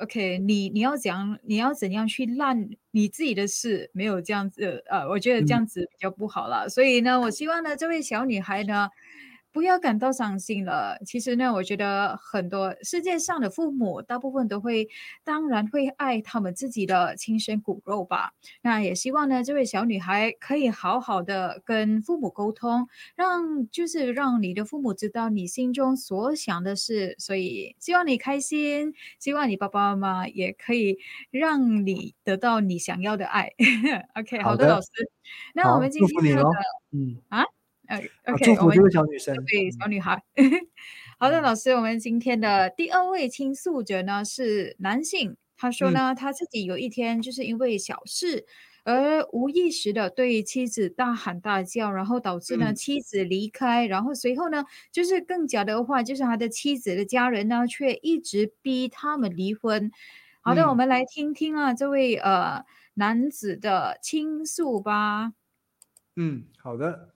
B: OK，你你要讲你要怎样去烂你自己的事，没有这样子，呃，我觉得这样子比较不好了。所以呢，我希望呢，这位小女孩呢。不要感到伤心了。其实呢，我觉得很多世界上的父母，大部分都会，当然会爱他们自己的亲生骨肉吧。那也希望呢，这位小女孩可以好好的跟父母沟通，让就是让你的父母知道你心中所想的事。所以希望你开心，希望你爸爸妈妈也可以让你得到你想要的爱。<laughs> OK，好的，老师。那我们今天的嗯啊。呃，OK，
C: 祝福这位小女生，
B: 对小女孩。<laughs> 好的，老师，我们今天的第二位倾诉者呢是男性，他说呢，他自己有一天就是因为小事而无意识的对妻子大喊大叫，然后导致呢妻子离开，然后随后呢就是更加的话，就是他的妻子的家人呢却一直逼他们离婚。好的，我们来听听啊这位呃男子的倾诉吧。
C: 嗯，好的。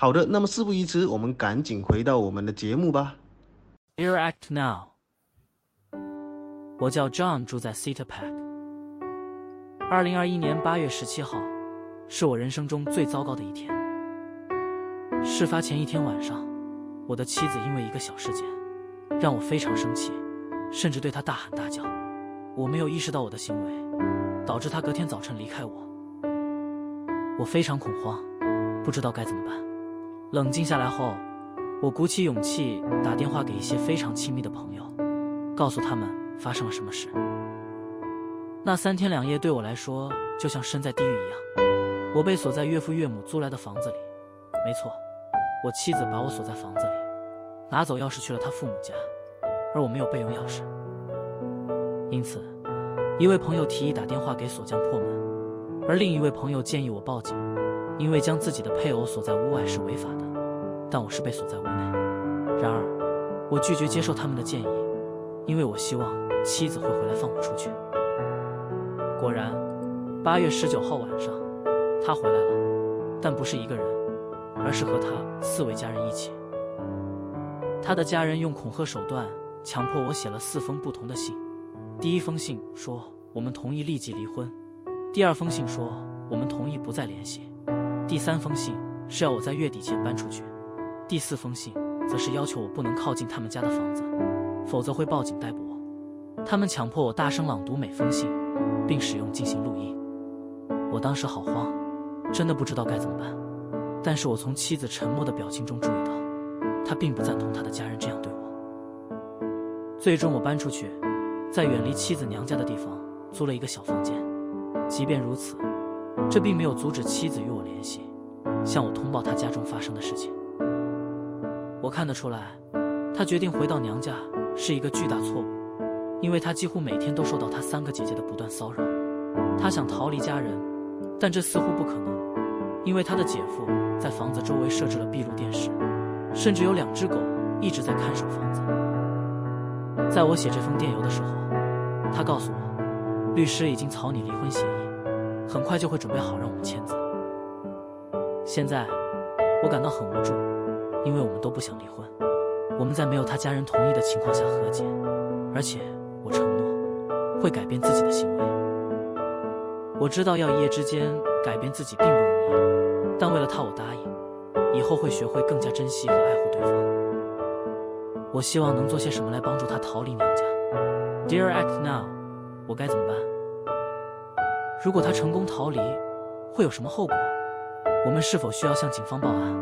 A: 好的，那么事不宜迟，我们赶紧回到我们的节目吧。
E: Dear Act Now，我叫 John，住在 Cedar Park。二零二一年八月十七号，是我人生中最糟糕的一天。事发前一天晚上，我的妻子因为一个小事件，让我非常生气，甚至对她大喊大叫。我没有意识到我的行为，导致她隔天早晨离开我。我非常恐慌，不知道该怎么办。冷静下来后，我鼓起勇气打电话给一些非常亲密的朋友，告诉他们发生了什么事。那三天两夜对我来说就像身在地狱一样。我被锁在岳父岳母租来的房子里，没错，我妻子把我锁在房子里，拿走钥匙去了她父母家，而我没有备用钥匙。因此，一位朋友提议打电话给锁匠破门，而另一位朋友建议我报警。因为将自己的配偶锁在屋外是违法的，但我是被锁在屋内。然而，我拒绝接受他们的建议，因为我希望妻子会回来放我出去。果然，八月十九号晚上，他回来了，但不是一个人，而是和他四位家人一起。他的家人用恐吓手段强迫我写了四封不同的信。第一封信说我们同意立即离婚，第二封信说我们同意不再联系。第三封信是要我在月底前搬出去，第四封信则是要求我不能靠近他们家的房子，否则会报警逮捕我。他们强迫我大声朗读每封信，并使用进行录音。我当时好慌，真的不知道该怎么办。但是我从妻子沉默的表情中注意到，她并不赞同她的家人这样对我。最终我搬出去，在远离妻子娘家的地方租了一个小房间。即便如此，这并没有阻止妻子与我联系，向我通报她家中发生的事情。我看得出来，她决定回到娘家是一个巨大错误，因为她几乎每天都受到她三个姐姐的不断骚扰。她想逃离家人，但这似乎不可能，因为她的姐夫在房子周围设置了闭路电视，甚至有两只狗一直在看守房子。在我写这封电邮的时候，他告诉我，律师已经草拟离婚协议。很快就会准备好让我们签字。现在我感到很无助，因为我们都不想离婚。我们在没有他家人同意的情况下和解，而且我承诺会改变自己的行为。我知道要一夜之间改变自己并不容易，但为了他，我答应以后会学会更加珍惜和爱护对方。我希望能做些什么来帮助他逃离娘家。Dear Act Now，我该怎么办？如果他成功逃离，会有什么后果？我们是否需要向警方报案，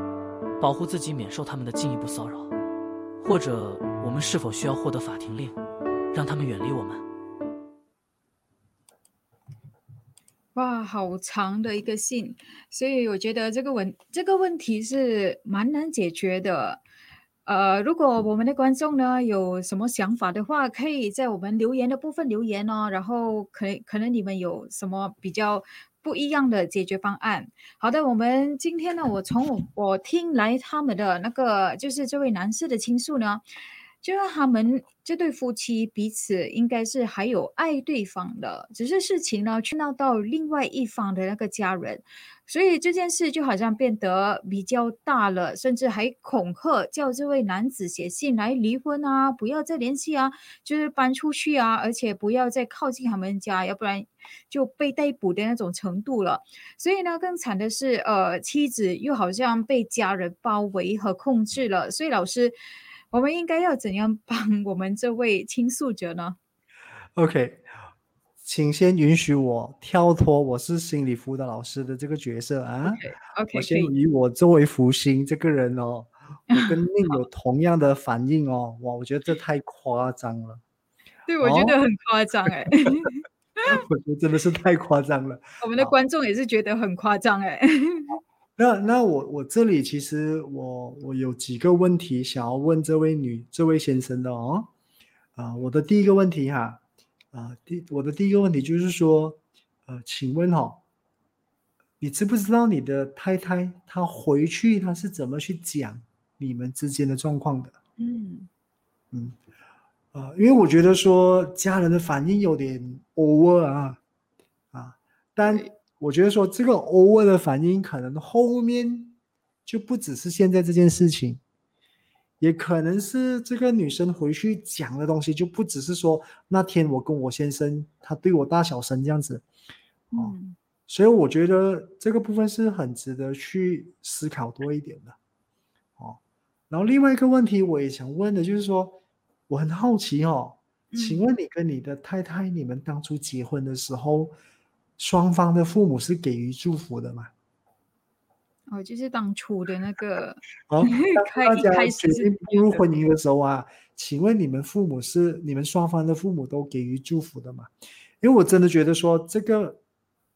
E: 保护自己免受他们的进一步骚扰？或者，我们是否需要获得法庭令，让他们远离我们？
B: 哇，好长的一个信，所以我觉得这个问这个问题是蛮难解决的。呃，如果我们的观众呢有什么想法的话，可以在我们留言的部分留言哦。然后可可能你们有什么比较不一样的解决方案？好的，我们今天呢，我从我我听来他们的那个就是这位男士的倾诉呢，就是他们这对夫妻彼此应该是还有爱对方的，只是事情呢去闹到另外一方的那个家人。所以这件事就好像变得比较大了，甚至还恐吓叫这位男子写信来离婚啊，不要再联系啊，就是搬出去啊，而且不要再靠近他们家，要不然就被逮捕的那种程度了。所以呢，更惨的是，呃，妻子又好像被家人包围和控制了。所以老师，我们应该要怎样帮 <laughs> 我们这位倾诉者呢
C: ？OK。请先允许我跳脱我是心理辅导老师的这个角色啊。
B: OK，
C: 我先以我作为福星这个人哦，我跟 <laughs> 你有同样的反应哦。哇，我觉得这太夸张了。<laughs>
B: 对，我觉得很夸张哎。
C: 我觉得真的是太夸张了。
B: 我们的观众也是觉得很夸张哎。
C: 那那我我这里其实我我有几个问题想要问这位女这位先生的哦，啊，我的第一个问题哈，啊，第我的第一个问题就是说，呃，请问哦、你知不知道你的太太她回去她是怎么去讲你们之间的状况的？
B: 嗯。
C: 嗯，啊，因为我觉得说家人的反应有点 over 啊，啊，但
B: 对
C: 我觉得说这个 over 的反应可能后面就不只是现在这件事情，也可能是这个女生回去讲的东西就不只是说那天我跟我先生他对我大小声这样子，哦
B: 嗯
C: 所以我觉得这个部分是很值得去思考多一点的，哦。然后另外一个问题我也想问的就是说，我很好奇哦，请
B: 嗯
C: 问你跟你的太太，你们当初结婚的时候，双方的父母是给予祝福的吗？
B: 哦，就是当初的那个
C: 哦，<laughs> 大家
B: 开始
C: 决定步入婚姻的时候啊，请问你们父母是你们双方的父母都给予祝福的吗？因为我真的觉得说这个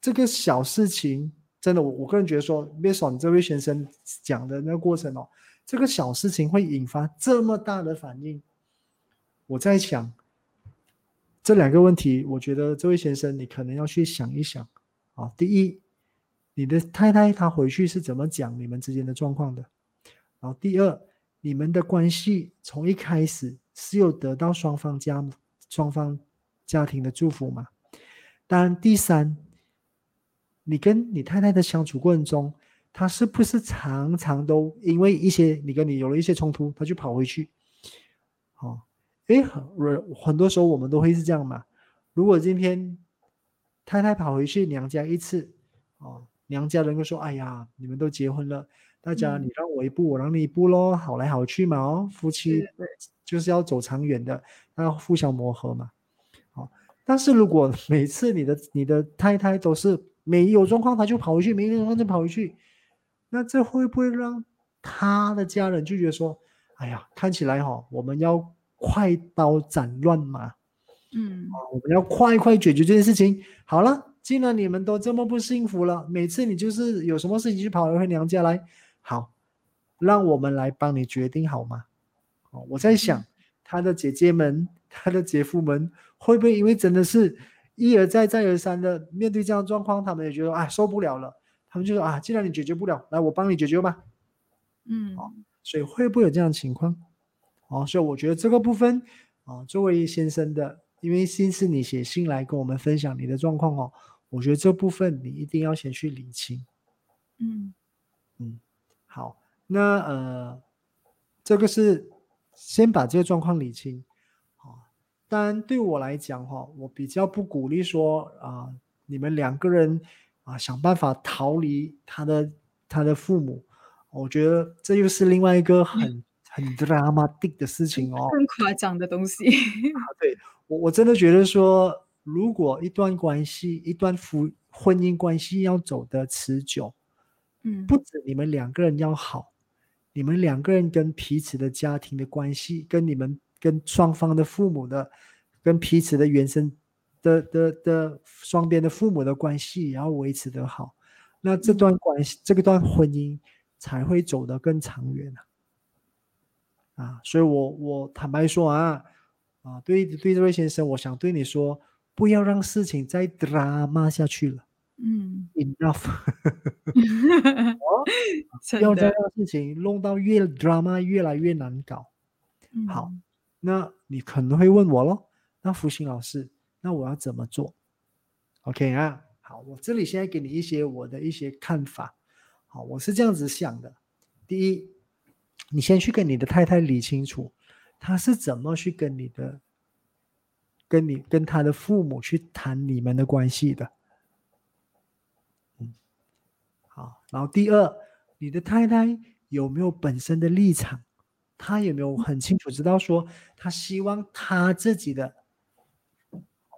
C: 这个小事情，真的我我个人觉得说，based on 这位先生讲的那个过程哦，这个小事情会引发这么大的反应，我在想这两个问题，我觉得这位先生你可能要去想一想啊。第一，你的太太她回去是怎么讲你们之间的状况的？然后第二，你们的关系从一开始是有得到双方家双方家庭的祝福吗？当然，第三，你跟你太太的相处过程中，她是不是常常都因为一些你跟你有了一些冲突，她就跑回去？哦，诶，很很多时候我们都会是这样嘛。如果今天太太跑回去娘家一次，哦，娘家人就说：“哎呀，你们都结婚了，大家
B: 嗯
C: 你让我一步，我让你一步喽，好来好去嘛，哦，夫妻就是要走长远的，要互相磨合嘛。”哦，但是如果 <laughs> 每次你的你的太太都是没有状况，她就跑回去，没有状况就跑回去，那这会不会让他的家人就觉得说：“哎呀，看起来哈、我们要快刀斩乱麻。”
B: 嗯
C: 我们要快快解决这件事情。好了，既然你们都这么不幸福了，每次你就是有什么事情就跑回娘家来，好，让我们来帮你决定好吗？哦，我在想，他的姐姐们、他的姐夫们会不会因为真的是一而再、再而三的面对这样的状况，他们也觉得啊受不了了，他们就说啊，既然你解决不了，来我帮你解决吧。
B: 嗯
C: 所以会不会有这样的情况？哦，所以我觉得这个部分啊，作为先生的，因为信是你写信来跟我们分享你的状况哦，我觉得这部分你一定要先去理清。
B: 嗯
C: 好，那呃，这个是先把这个状况理清。啊，当然对我来讲哈、我比较不鼓励说啊、你们两个人啊想办法逃离他的他的父母，我觉得这又是另外一个很很 dramatic 的事情哦。<laughs>
B: 更夸张的东西。
C: 啊、对我我真的觉得说，如果一段关系、一段夫婚姻关系要走得持久，
B: 嗯
C: 不止你们两个人要好，你们两个人跟彼此的家庭的关系，跟你们跟双方的父母的，跟彼此的原生的的的双边的父母的关系也要维持得好，那这段关系、这个段婚姻才会走得更长远啊！啊，所以我我坦白说啊，啊，对对这位先生，我想对你说，不要让事情再 drama 下去了
B: 嗯
C: ，，enough。<laughs> <laughs>
B: 真
C: 要让事情弄到越 drama 越来越难搞。好
B: 嗯
C: 那你可能会问我咯，那福星老师，那我要怎么做？OK 啊，好，我这里现在给你一些我的一些看法。好，我是这样子想的：第一，你先去跟你的太太理清楚，她是怎么去跟你的、跟你跟她的父母去谈你们的关系的。嗯，好，然后第二，你的太太有没有本身的立场？她有没有很清楚知道说，她希望她自己的，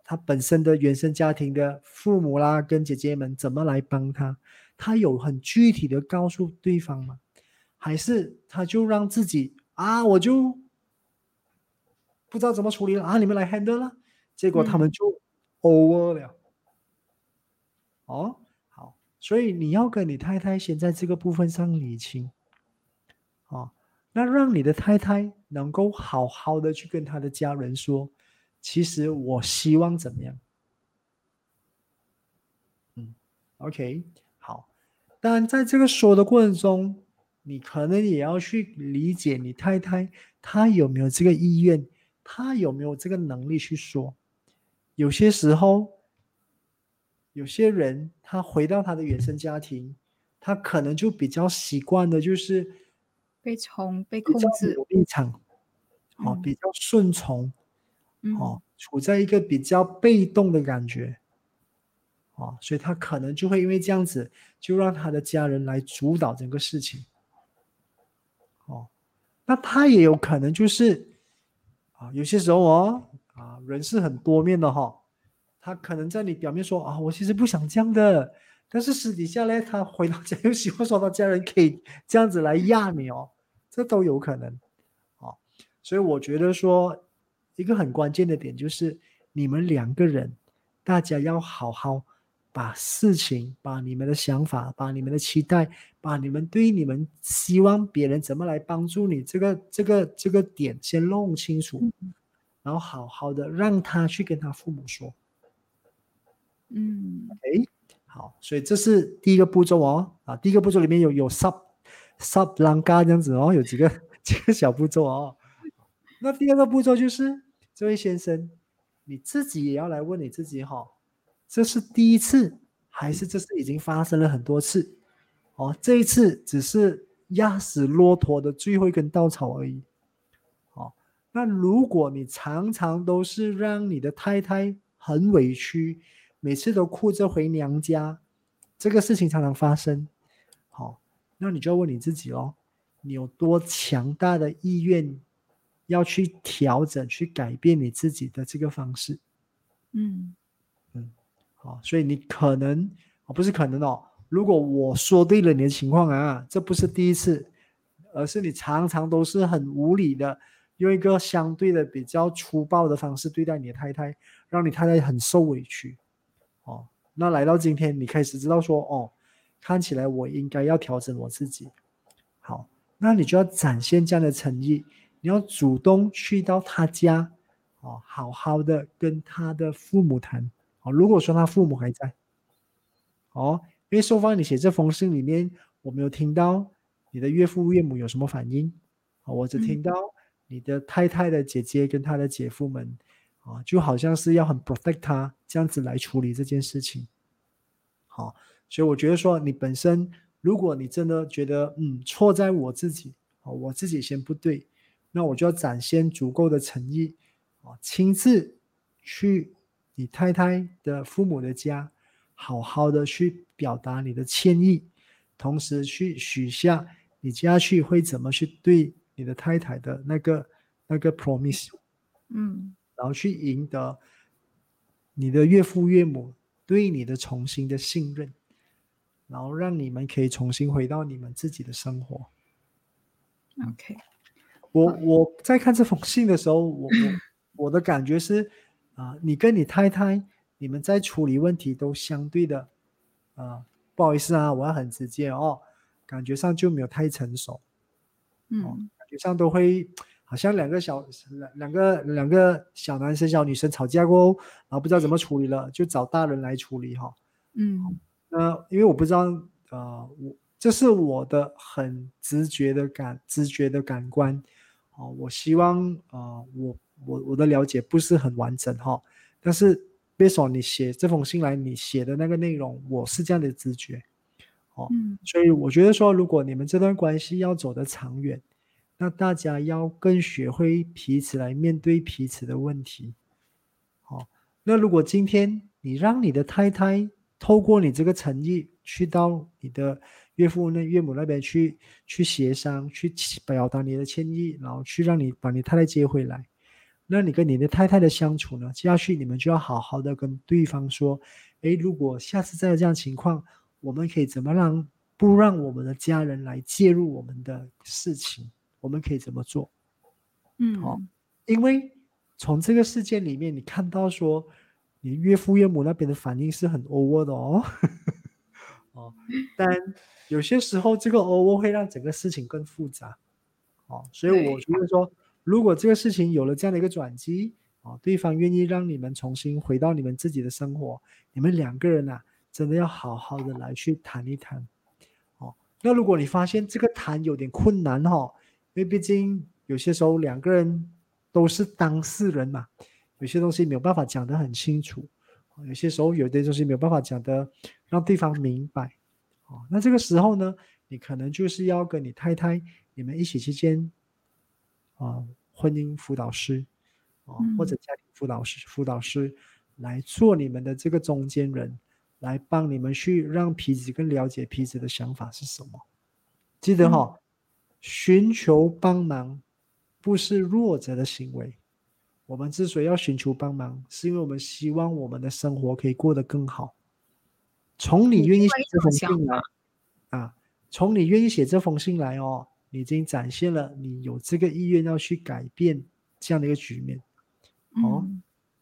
C: 她本身的原生家庭的父母啦，跟姐姐们怎么来帮她？她有很具体的告诉对方吗？还是他就让自己啊，我就不知道怎么处理了啊，你们来 handle 了，结果他们就 over 了。哦，好，所以你要跟你太太先在这个部分上理清，哦，那让你的太太能够好好的去跟他的家人说，其实我希望怎么样？嗯，OK，好。但，在这个说的过程中，你可能也要去理解你太太她有没有这个意愿，她有没有这个能力去说。有些时候，有些人他回到他的原生家庭，他可能就比较习惯的就是
B: 被宠、被控制、
C: 立场，哦，比较顺从，
B: 哦，
C: 处在一个比较被动的感觉，哦，所以他可能就会因为这样子，就让他的家人来主导整个事情，哦，那他也有可能就是啊，有些时候哦。啊，人是很多面的哈，他可能在你表面说啊，我其实不想这样的，但是私底下呢，他回到家又喜欢说他家人可以这样子来压你哦，这都有可能，啊，所以我觉得说一个很关键的点就是你们两个人，大家要好好把事情、把你们的想法、把你们的期待、把你们对你们希望别人怎么来帮助你这个、这个、这个点先弄清楚。然后好好的让他去跟他父母说，
B: 嗯，
C: 哎，好，所以这是第一个步骤哦，啊，第一个步骤里面有有 sub sub langa 这样子哦，有几个 <laughs> 几个小步骤哦。那第二个步骤就是，这位先生，你自己也要来问你自己哈，这是第一次还是这是已经发生了很多次？哦，这一次只是压死骆驼的最后一根稻草而已。哦那如果你常常都是让你的太太很委屈，每次都哭着回娘家，这个事情常常发生，好，那你就要问你自己哦，你有多强大的意愿要去调整、去改变你自己的这个方式？
B: 嗯
C: 嗯，好，所以你可能哦，不是可能哦，如果我说对了你的情况啊，这不是第一次，而是你常常都是很无理的。用一个相对的比较粗暴的方式对待你的太太，让你太太很受委屈，哦，那来到今天，你开始知道说，哦，看起来我应该要调整我自己，好，那你就要展现这样的诚意，你要主动去到他家，哦，好好的跟他的父母谈，哦，如果说他父母还在，哦，因为收方你写这封信里面，我没有听到你的岳父岳母有什么反应，我只听到。你的太太的姐姐跟她的姐夫们，啊，就好像是要很 protect 他这样子来处理这件事情，好，所以我觉得说你本身，如果你真的觉得嗯错在我自己，啊，我自己先不对，那我就要展现足够的诚意，啊，亲自去你太太的父母的家，好好的去表达你的歉意，同时去许下你接下去会怎么去对。你的太太的那个那个 promise，
B: 嗯，
C: 然后去赢得你的岳父岳母对你的重新的信任，然后让你们可以重新回到你们自己的生活。
B: OK，
C: 我我在看这封信的时候，我我我的感觉是啊，你跟你太太你们在处理问题都相对的啊，不好意思啊，我要很直接哦，感觉上就没有太成熟，
B: 嗯。
C: 感觉上都会好像两个小两两个两个小男生小女生吵架过后，然后不知道怎么处理了，就找大人来处理哈。
B: 嗯，
C: 那因为我不知道，呃，我这是我的很直觉的感直觉的感官哦。我希望呃，我我我的了解不是很完整哈，但是贝索你写这封信来，你写的那个内容，我是这样的直觉哦。
B: 嗯，
C: 所以我觉得说，如果你们这段关系要走得长远。那大家要更学会彼此来面对彼此的问题，哦。那如果今天你让你的太太透过你这个诚意去到你的岳父那岳母那边去去协商，去表达你的歉意，然后去让你把你太太接回来，那你跟你的太太的相处呢？接下去你们就要好好的跟对方说，诶，如果下次再有这样情况，我们可以怎么让不让我们的家人来介入我们的事情？我们可以怎么做？
B: 嗯，
C: 好，因为从这个事件里面，你看到说，你岳父岳母那边的反应是很 over 的哦，<laughs> 哦，但有些时候这个 over 会让整个事情更复杂，哦，所以我觉得说，如果这个事情有了这样的一个转机，哦，对方愿意让你们重新回到你们自己的生活，你们两个人啊，真的要好好的来去谈一谈，哦，那如果你发现这个谈有点困难哈，因为毕竟有些时候两个人都是当事人嘛，有些东西没有办法讲得很清楚。有些时候有的东西没有办法讲的让对方明白，哦，那这个时候呢，你可能就是要跟你太太你们一起去见啊婚姻辅导师，啊或者家庭辅导师辅导师来做你们的这个中间人，来帮你们去让皮子更了解皮子的想法是什么。记得哈，寻求帮忙不是弱者的行为。我们之所以要寻求帮忙，是因为我们希望我们的生活可以过得更好。从你愿意写这封信来啊，从你愿意写这封信来哦，你已经展现了你有这个意愿要去改变这样的一个局面。哦，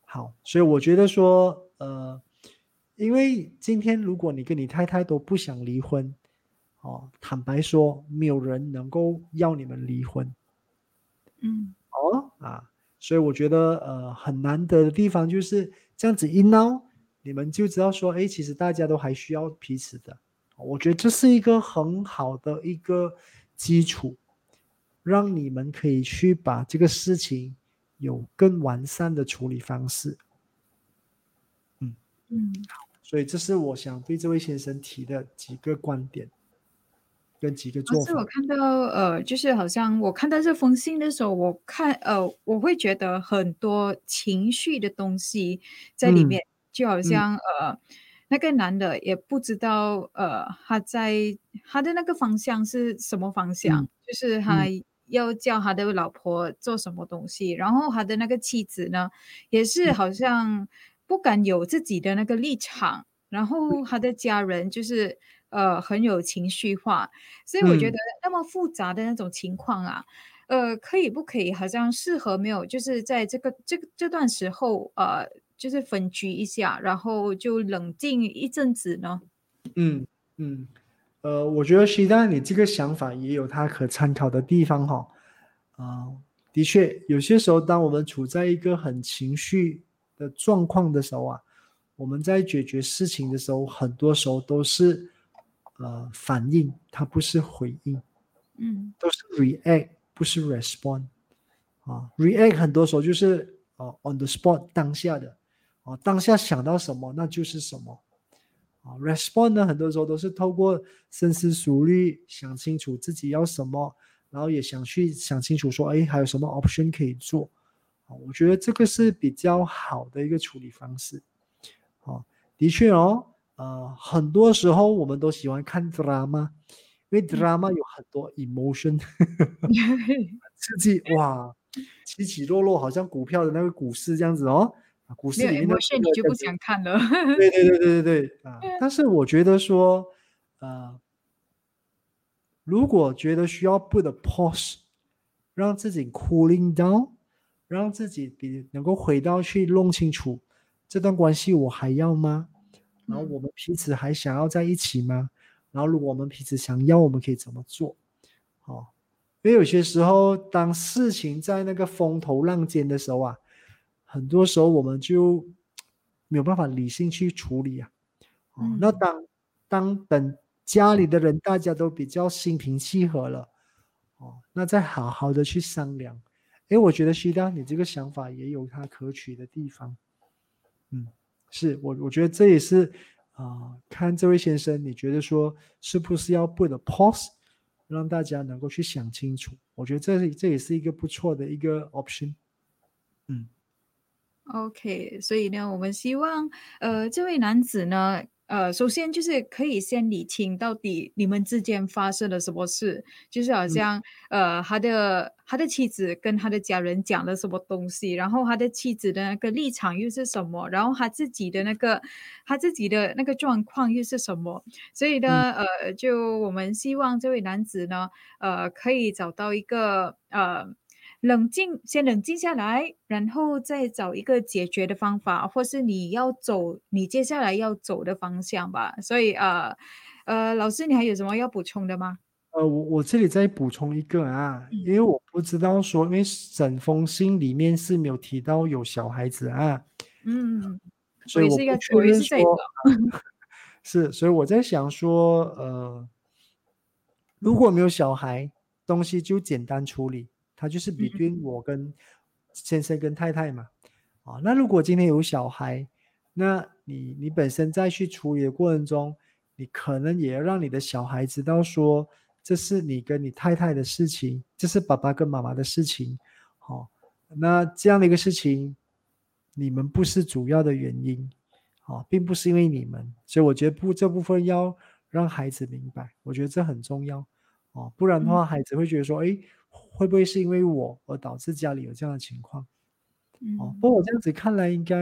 C: 好，所以我觉得说，呃，因为今天如果你跟你太太都不想离婚，哦，坦白说，没有人能够要你们离婚。
B: 嗯，
C: 哦，啊。所以我觉得，呃，很难得的地方就是这样子一闹，你们就知道说，哎，其实大家都还需要彼此的。我觉得这是一个很好的一个基础，让你们可以去把这个事情有更完善的处理方式。
B: 嗯嗯，
C: 所以这是我想对这位先生提的几个观点。跟几个做
B: 法。是我看到，呃，就是好像我看到这封信的时候，我看，呃，我会觉得很多情绪的东西在里面，就好像，呃，那个男的也不知道，呃，他在他的那个方向是什么方向，就是他要叫他的老婆做什么东西，然后他的那个妻子呢，也是好像不敢有自己的那个立场，然后他的家人就是。呃，很有情绪化，所以我觉得那么复杂的那种情况啊，呃，可以不可以好像适合没有，就是在这个这个这段时候，呃，就是分居一下，然后就冷静一阵子呢？
C: 嗯嗯，呃，我觉得西丹你这个想法也有它可参考的地方哈。啊，的确，有些时候当我们处在一个很情绪的状况的时候啊，我们在解决事情的时候，很多时候都是。呃，反应它不是回应，
B: 嗯，
C: 都是 react，不是 respond，啊，react 很多时候就是哦 on the spot 当下的，哦，当下想到什么那就是什么，啊，respond 呢很多时候都是透过深思熟虑，想清楚自己要什么，然后也想去想清楚说，哎，还有什么 option 可以做，啊，我觉得这个是比较好的一个处理方式，啊，的确哦。呃，很多时候我们都喜欢看 drama，因为 drama 有很多 emotion，<laughs> 刺激哇，起起落落，好像股票的那个股市这样子哦。股市里面
B: 你就不想看了。<laughs>
C: 对对对对对对啊！但是我觉得说，呃，如果觉得需要 put a pause，让自己 cooling down，让自己比能够回到去弄清楚这段关系我还要吗？然后我们彼此还想要在一起吗？然后如果我们彼此想要，我们可以怎么做？哦，因为有些时候，当事情在那个风头浪尖的时候啊，很多时候我们就没有办法理性去处理啊。哦，那当当等家里的人大家都比较心平气和了，哦，那再好好的去商量。哎，我觉得西达，你这个想法也有它可取的地方。嗯。是我，我觉得这也是啊，看这位先生，你觉得说是不是要 put a pause，让大家能够去想清楚？我觉得这这也是一个不错的一个 option。嗯
B: ，OK，所以呢，我们希望呃，这位男子呢。呃，首先就是可以先理清到底你们之间发生了什么事，就是好像呃，他的他的妻子跟他的家人讲了什么东西，然后他的妻子的那个立场又是什么，然后他自己的那个他自己的那个状况又是什么，所以呢，呃，就我们希望这位男子呢，呃，可以找到一个呃。冷静，先冷静下来，然后再找一个解决的方法，或是你要走你接下来要走的方向吧。所以，呃，呃，老师，你还有什么要补充的吗？
C: 呃，我我这里再补充一个啊，
B: 嗯
C: 因为我不知道说，因为整封信里面是没有提到有小孩子啊，
B: 嗯，
C: 所以我不确
B: 我也
C: 认
B: 是这个
C: 说，<laughs> 是，所以我在想说，呃，如果没有小孩，东西就简单处理，它就是
B: 嗯。
C: between 我跟先生跟太太嘛，啊，那如果今天有小孩，那你你本身在去处理的过程中，你可能也要让你的小孩知道说，这是你跟你太太的事情，这是爸爸跟妈妈的事情，好、那这样的一个事情，你们不是主要的原因，啊，并不是因为你们，所以我觉得不这部分要让孩子明白，我觉得这很重要，哦，不然的话，孩子会觉得说，哎，会不会是因为我而导致家里有这样的情况？哦，
B: 嗯，
C: 不过我这样子看来，应该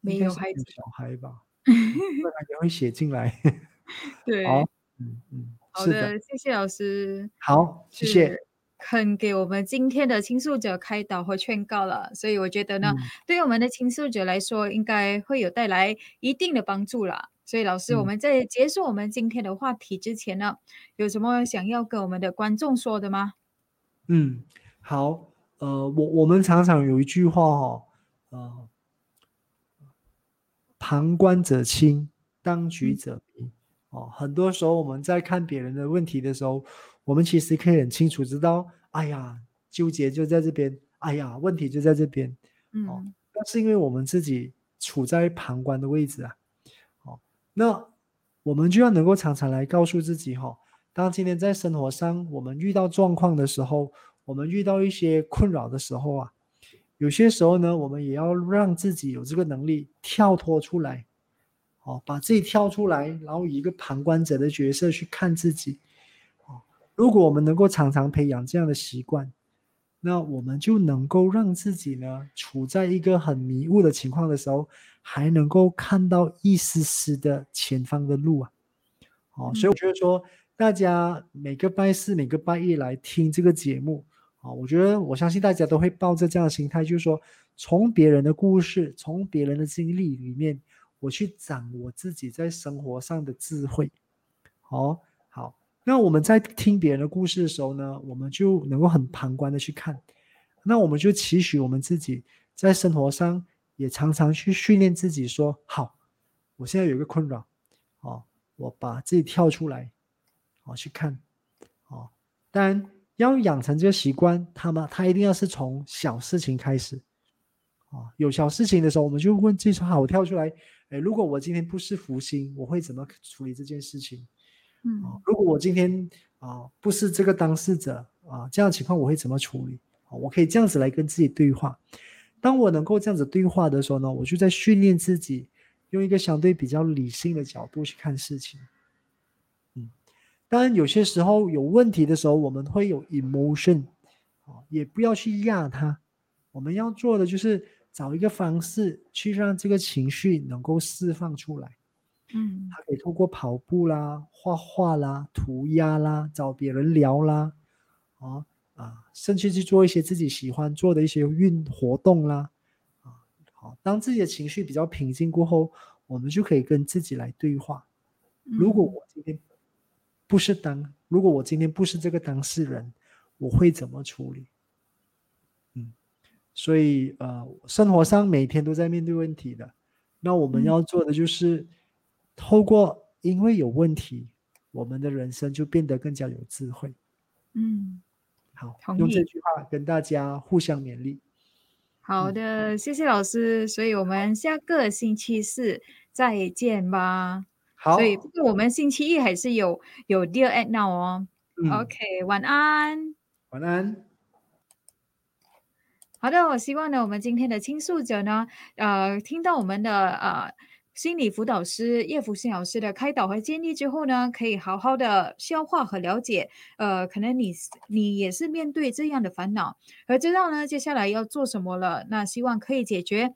B: 没有孩子
C: 小孩吧，<laughs> 嗯不然也会写进来。
B: 对，
C: 好，嗯嗯，
B: 好
C: 是的，
B: 的，谢谢老师。
C: 好，谢谢。
B: 是肯给我们今天的倾诉者开导和劝告了，所以我觉得呢，
C: 嗯
B: 对于我们的倾诉者来说，应该会有带来一定的帮助啦。所以老师，我
C: 嗯
B: 们在结束我们今天的话题之前呢，有什么想要跟我们的观众说的吗？
C: 嗯，好，呃，我我们常常有一句话哈、呃，旁观者清，当局
B: 嗯
C: 者迷。哦，很多时候我们在看别人的问题的时候，我们其实可以很清楚知道，哎呀，纠结就在这边，哎呀，问题就在这边。
B: 嗯
C: 那是因为我们自己处在旁观的位置啊。哦，那我们就要能够常常来告诉自己哈、当今天在生活上我们遇到状况的时候，我们遇到一些困扰的时候啊，有些时候呢，我们也要让自己有这个能力跳脱出来，哦，把自己跳出来，然后以一个旁观者的角色去看自己。哦，如果我们能够常常培养这样的习惯，那我们就能够让自己呢处在一个很迷雾的情况的时候，还能够看到一丝丝的前方的路啊。哦，所以我觉得说，大家每个拜四、每个拜一来听这个节目啊、我觉得我相信大家都会抱着这样的心态，就是说，从别人的故事、从别人的经历里面，我去掌握自己在生活上的智慧。哦，好，那我们在听别人的故事的时候呢，我们就能够很旁观的去看，那我们就期许我们自己在生活上也常常去训练自己说，好，我现在有一个困扰，哦，我把自己跳出来，哦，去看，哦，当然要养成这个习惯，他们他一定要是从小事情开始，哦，有小事情的时候，我们就问自己说，好，我跳出来，哎，如果我今天不是福星，我会怎么处理这件事情？
B: 嗯
C: 啊，如果我今天啊不是这个当事者啊，这样的情况我会怎么处理？啊，我可以这样子来跟自己对话。当我能够这样子对话的时候呢，我就在训练自己，用一个相对比较理性的角度去看事情。嗯，当然有些时候有问题的时候，我们会有 emotion，哦，也不要去压它。我们要做的就是找一个方式去让这个情绪能够释放出来。
B: 嗯
C: 他可以通过跑步啦、画画啦、涂鸦啦、找别人聊啦，啊啊，甚至去做一些自己喜欢做的一些运活动啦，啊，好，当自己的情绪比较平静过后，我们就可以跟自己来对话。如果我今天不是当，如果我今天不是这个当事人，我会怎么处理？嗯，所以呃，生活上每天都在面对问题的，那我们
B: 嗯
C: 要做的就是。透过因为有问题，我们的人生就变得更加有智慧。
B: 嗯，
C: 好，用这句话跟大家互相勉励。嗯
B: 好的，谢谢老师。所以我们下个星期四再见吧。
C: 好，
B: 所以不过我们星期一还是有有 Dear at Now 哦。
C: 嗯
B: OK，晚安。
C: 晚安。
B: 好的，我希望呢，我们今天的倾诉者呢，呃，听到我们的呃心理辅导师叶福信老师的开导和建议之后呢，可以好好的消化和了解，呃，可能你你也是面对这样的烦恼，而知道呢接下来要做什么了，那希望可以解决。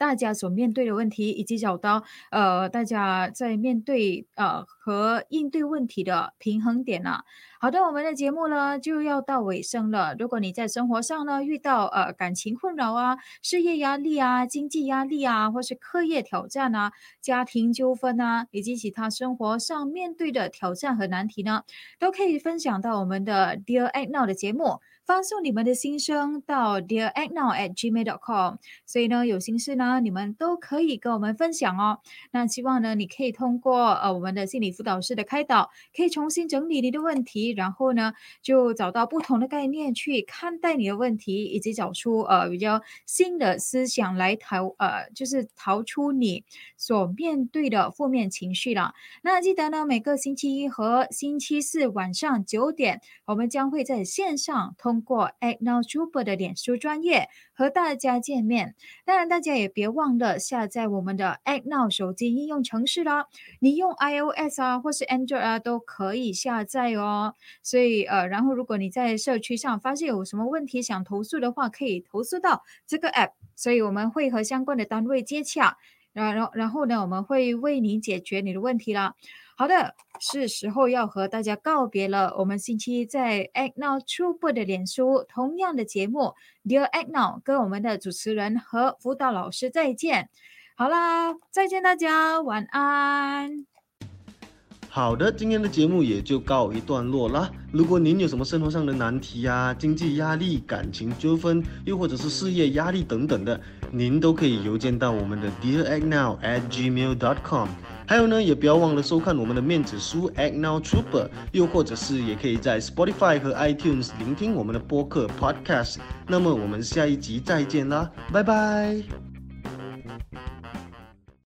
B: 大家所面对的问题，以及找到呃大家在面对呃和应对问题的平衡点啊。好的，我们的节目呢就要到尾声了。如果你在生活上呢遇到呃感情困扰啊、事业压力啊、经济压力啊，或是课业挑战啊、家庭纠纷啊，以及其他生活上面对的挑战和难题呢，都可以分享到我们的 Dear Act Now 的节目。发送你们的心声到 dearactnow@gmail.com，所以呢，有心事呢，你们都可以跟我们分享哦。那希望呢，你可以通过呃我们的心理辅导师的开导，可以重新整理你的问题，然后呢，就找到不同的概念去看待你的问题，以及找出呃比较新的思想来逃呃就是逃出你所面对的负面情绪了。那记得呢，每个星期一和星期四晚上九点，我们将会在线上通。过 Act Now Super 的脸书专业和大家见面。当然，大家也别忘了下载我们的 Act Now 手机应用程式啦。你用 iOS 啊，或是 Android 啊，都可以下载哦。所以呃，然后如果你在社区上发现有什么问题想投诉的话，可以投诉到这个 App。所以我们会和相关的单位接洽，然后然后呢，我们会为你解决你的问题啦。好的，是时候要和大家告别了。我们星期一在 Act Now 初步的脸书同样的节目，Dear Act Now，跟我们的主持人和辅导老师再见。好啦，再见大家，晚安。
A: 好的，今天的节目也就告一段落啦。如果您有什么生活上的难题啊、经济压力、感情纠纷，又或者是事业压力等等的，您都可以邮件到我们的 Dear Act Now at gmail.com。还有呢，也不要忘了收看我们的面子书 Act Now Trooper，又或者是也可以在 Spotify 和 iTunes 聆听我们的播客 Podcast。那么我们下一集再见啦，拜拜。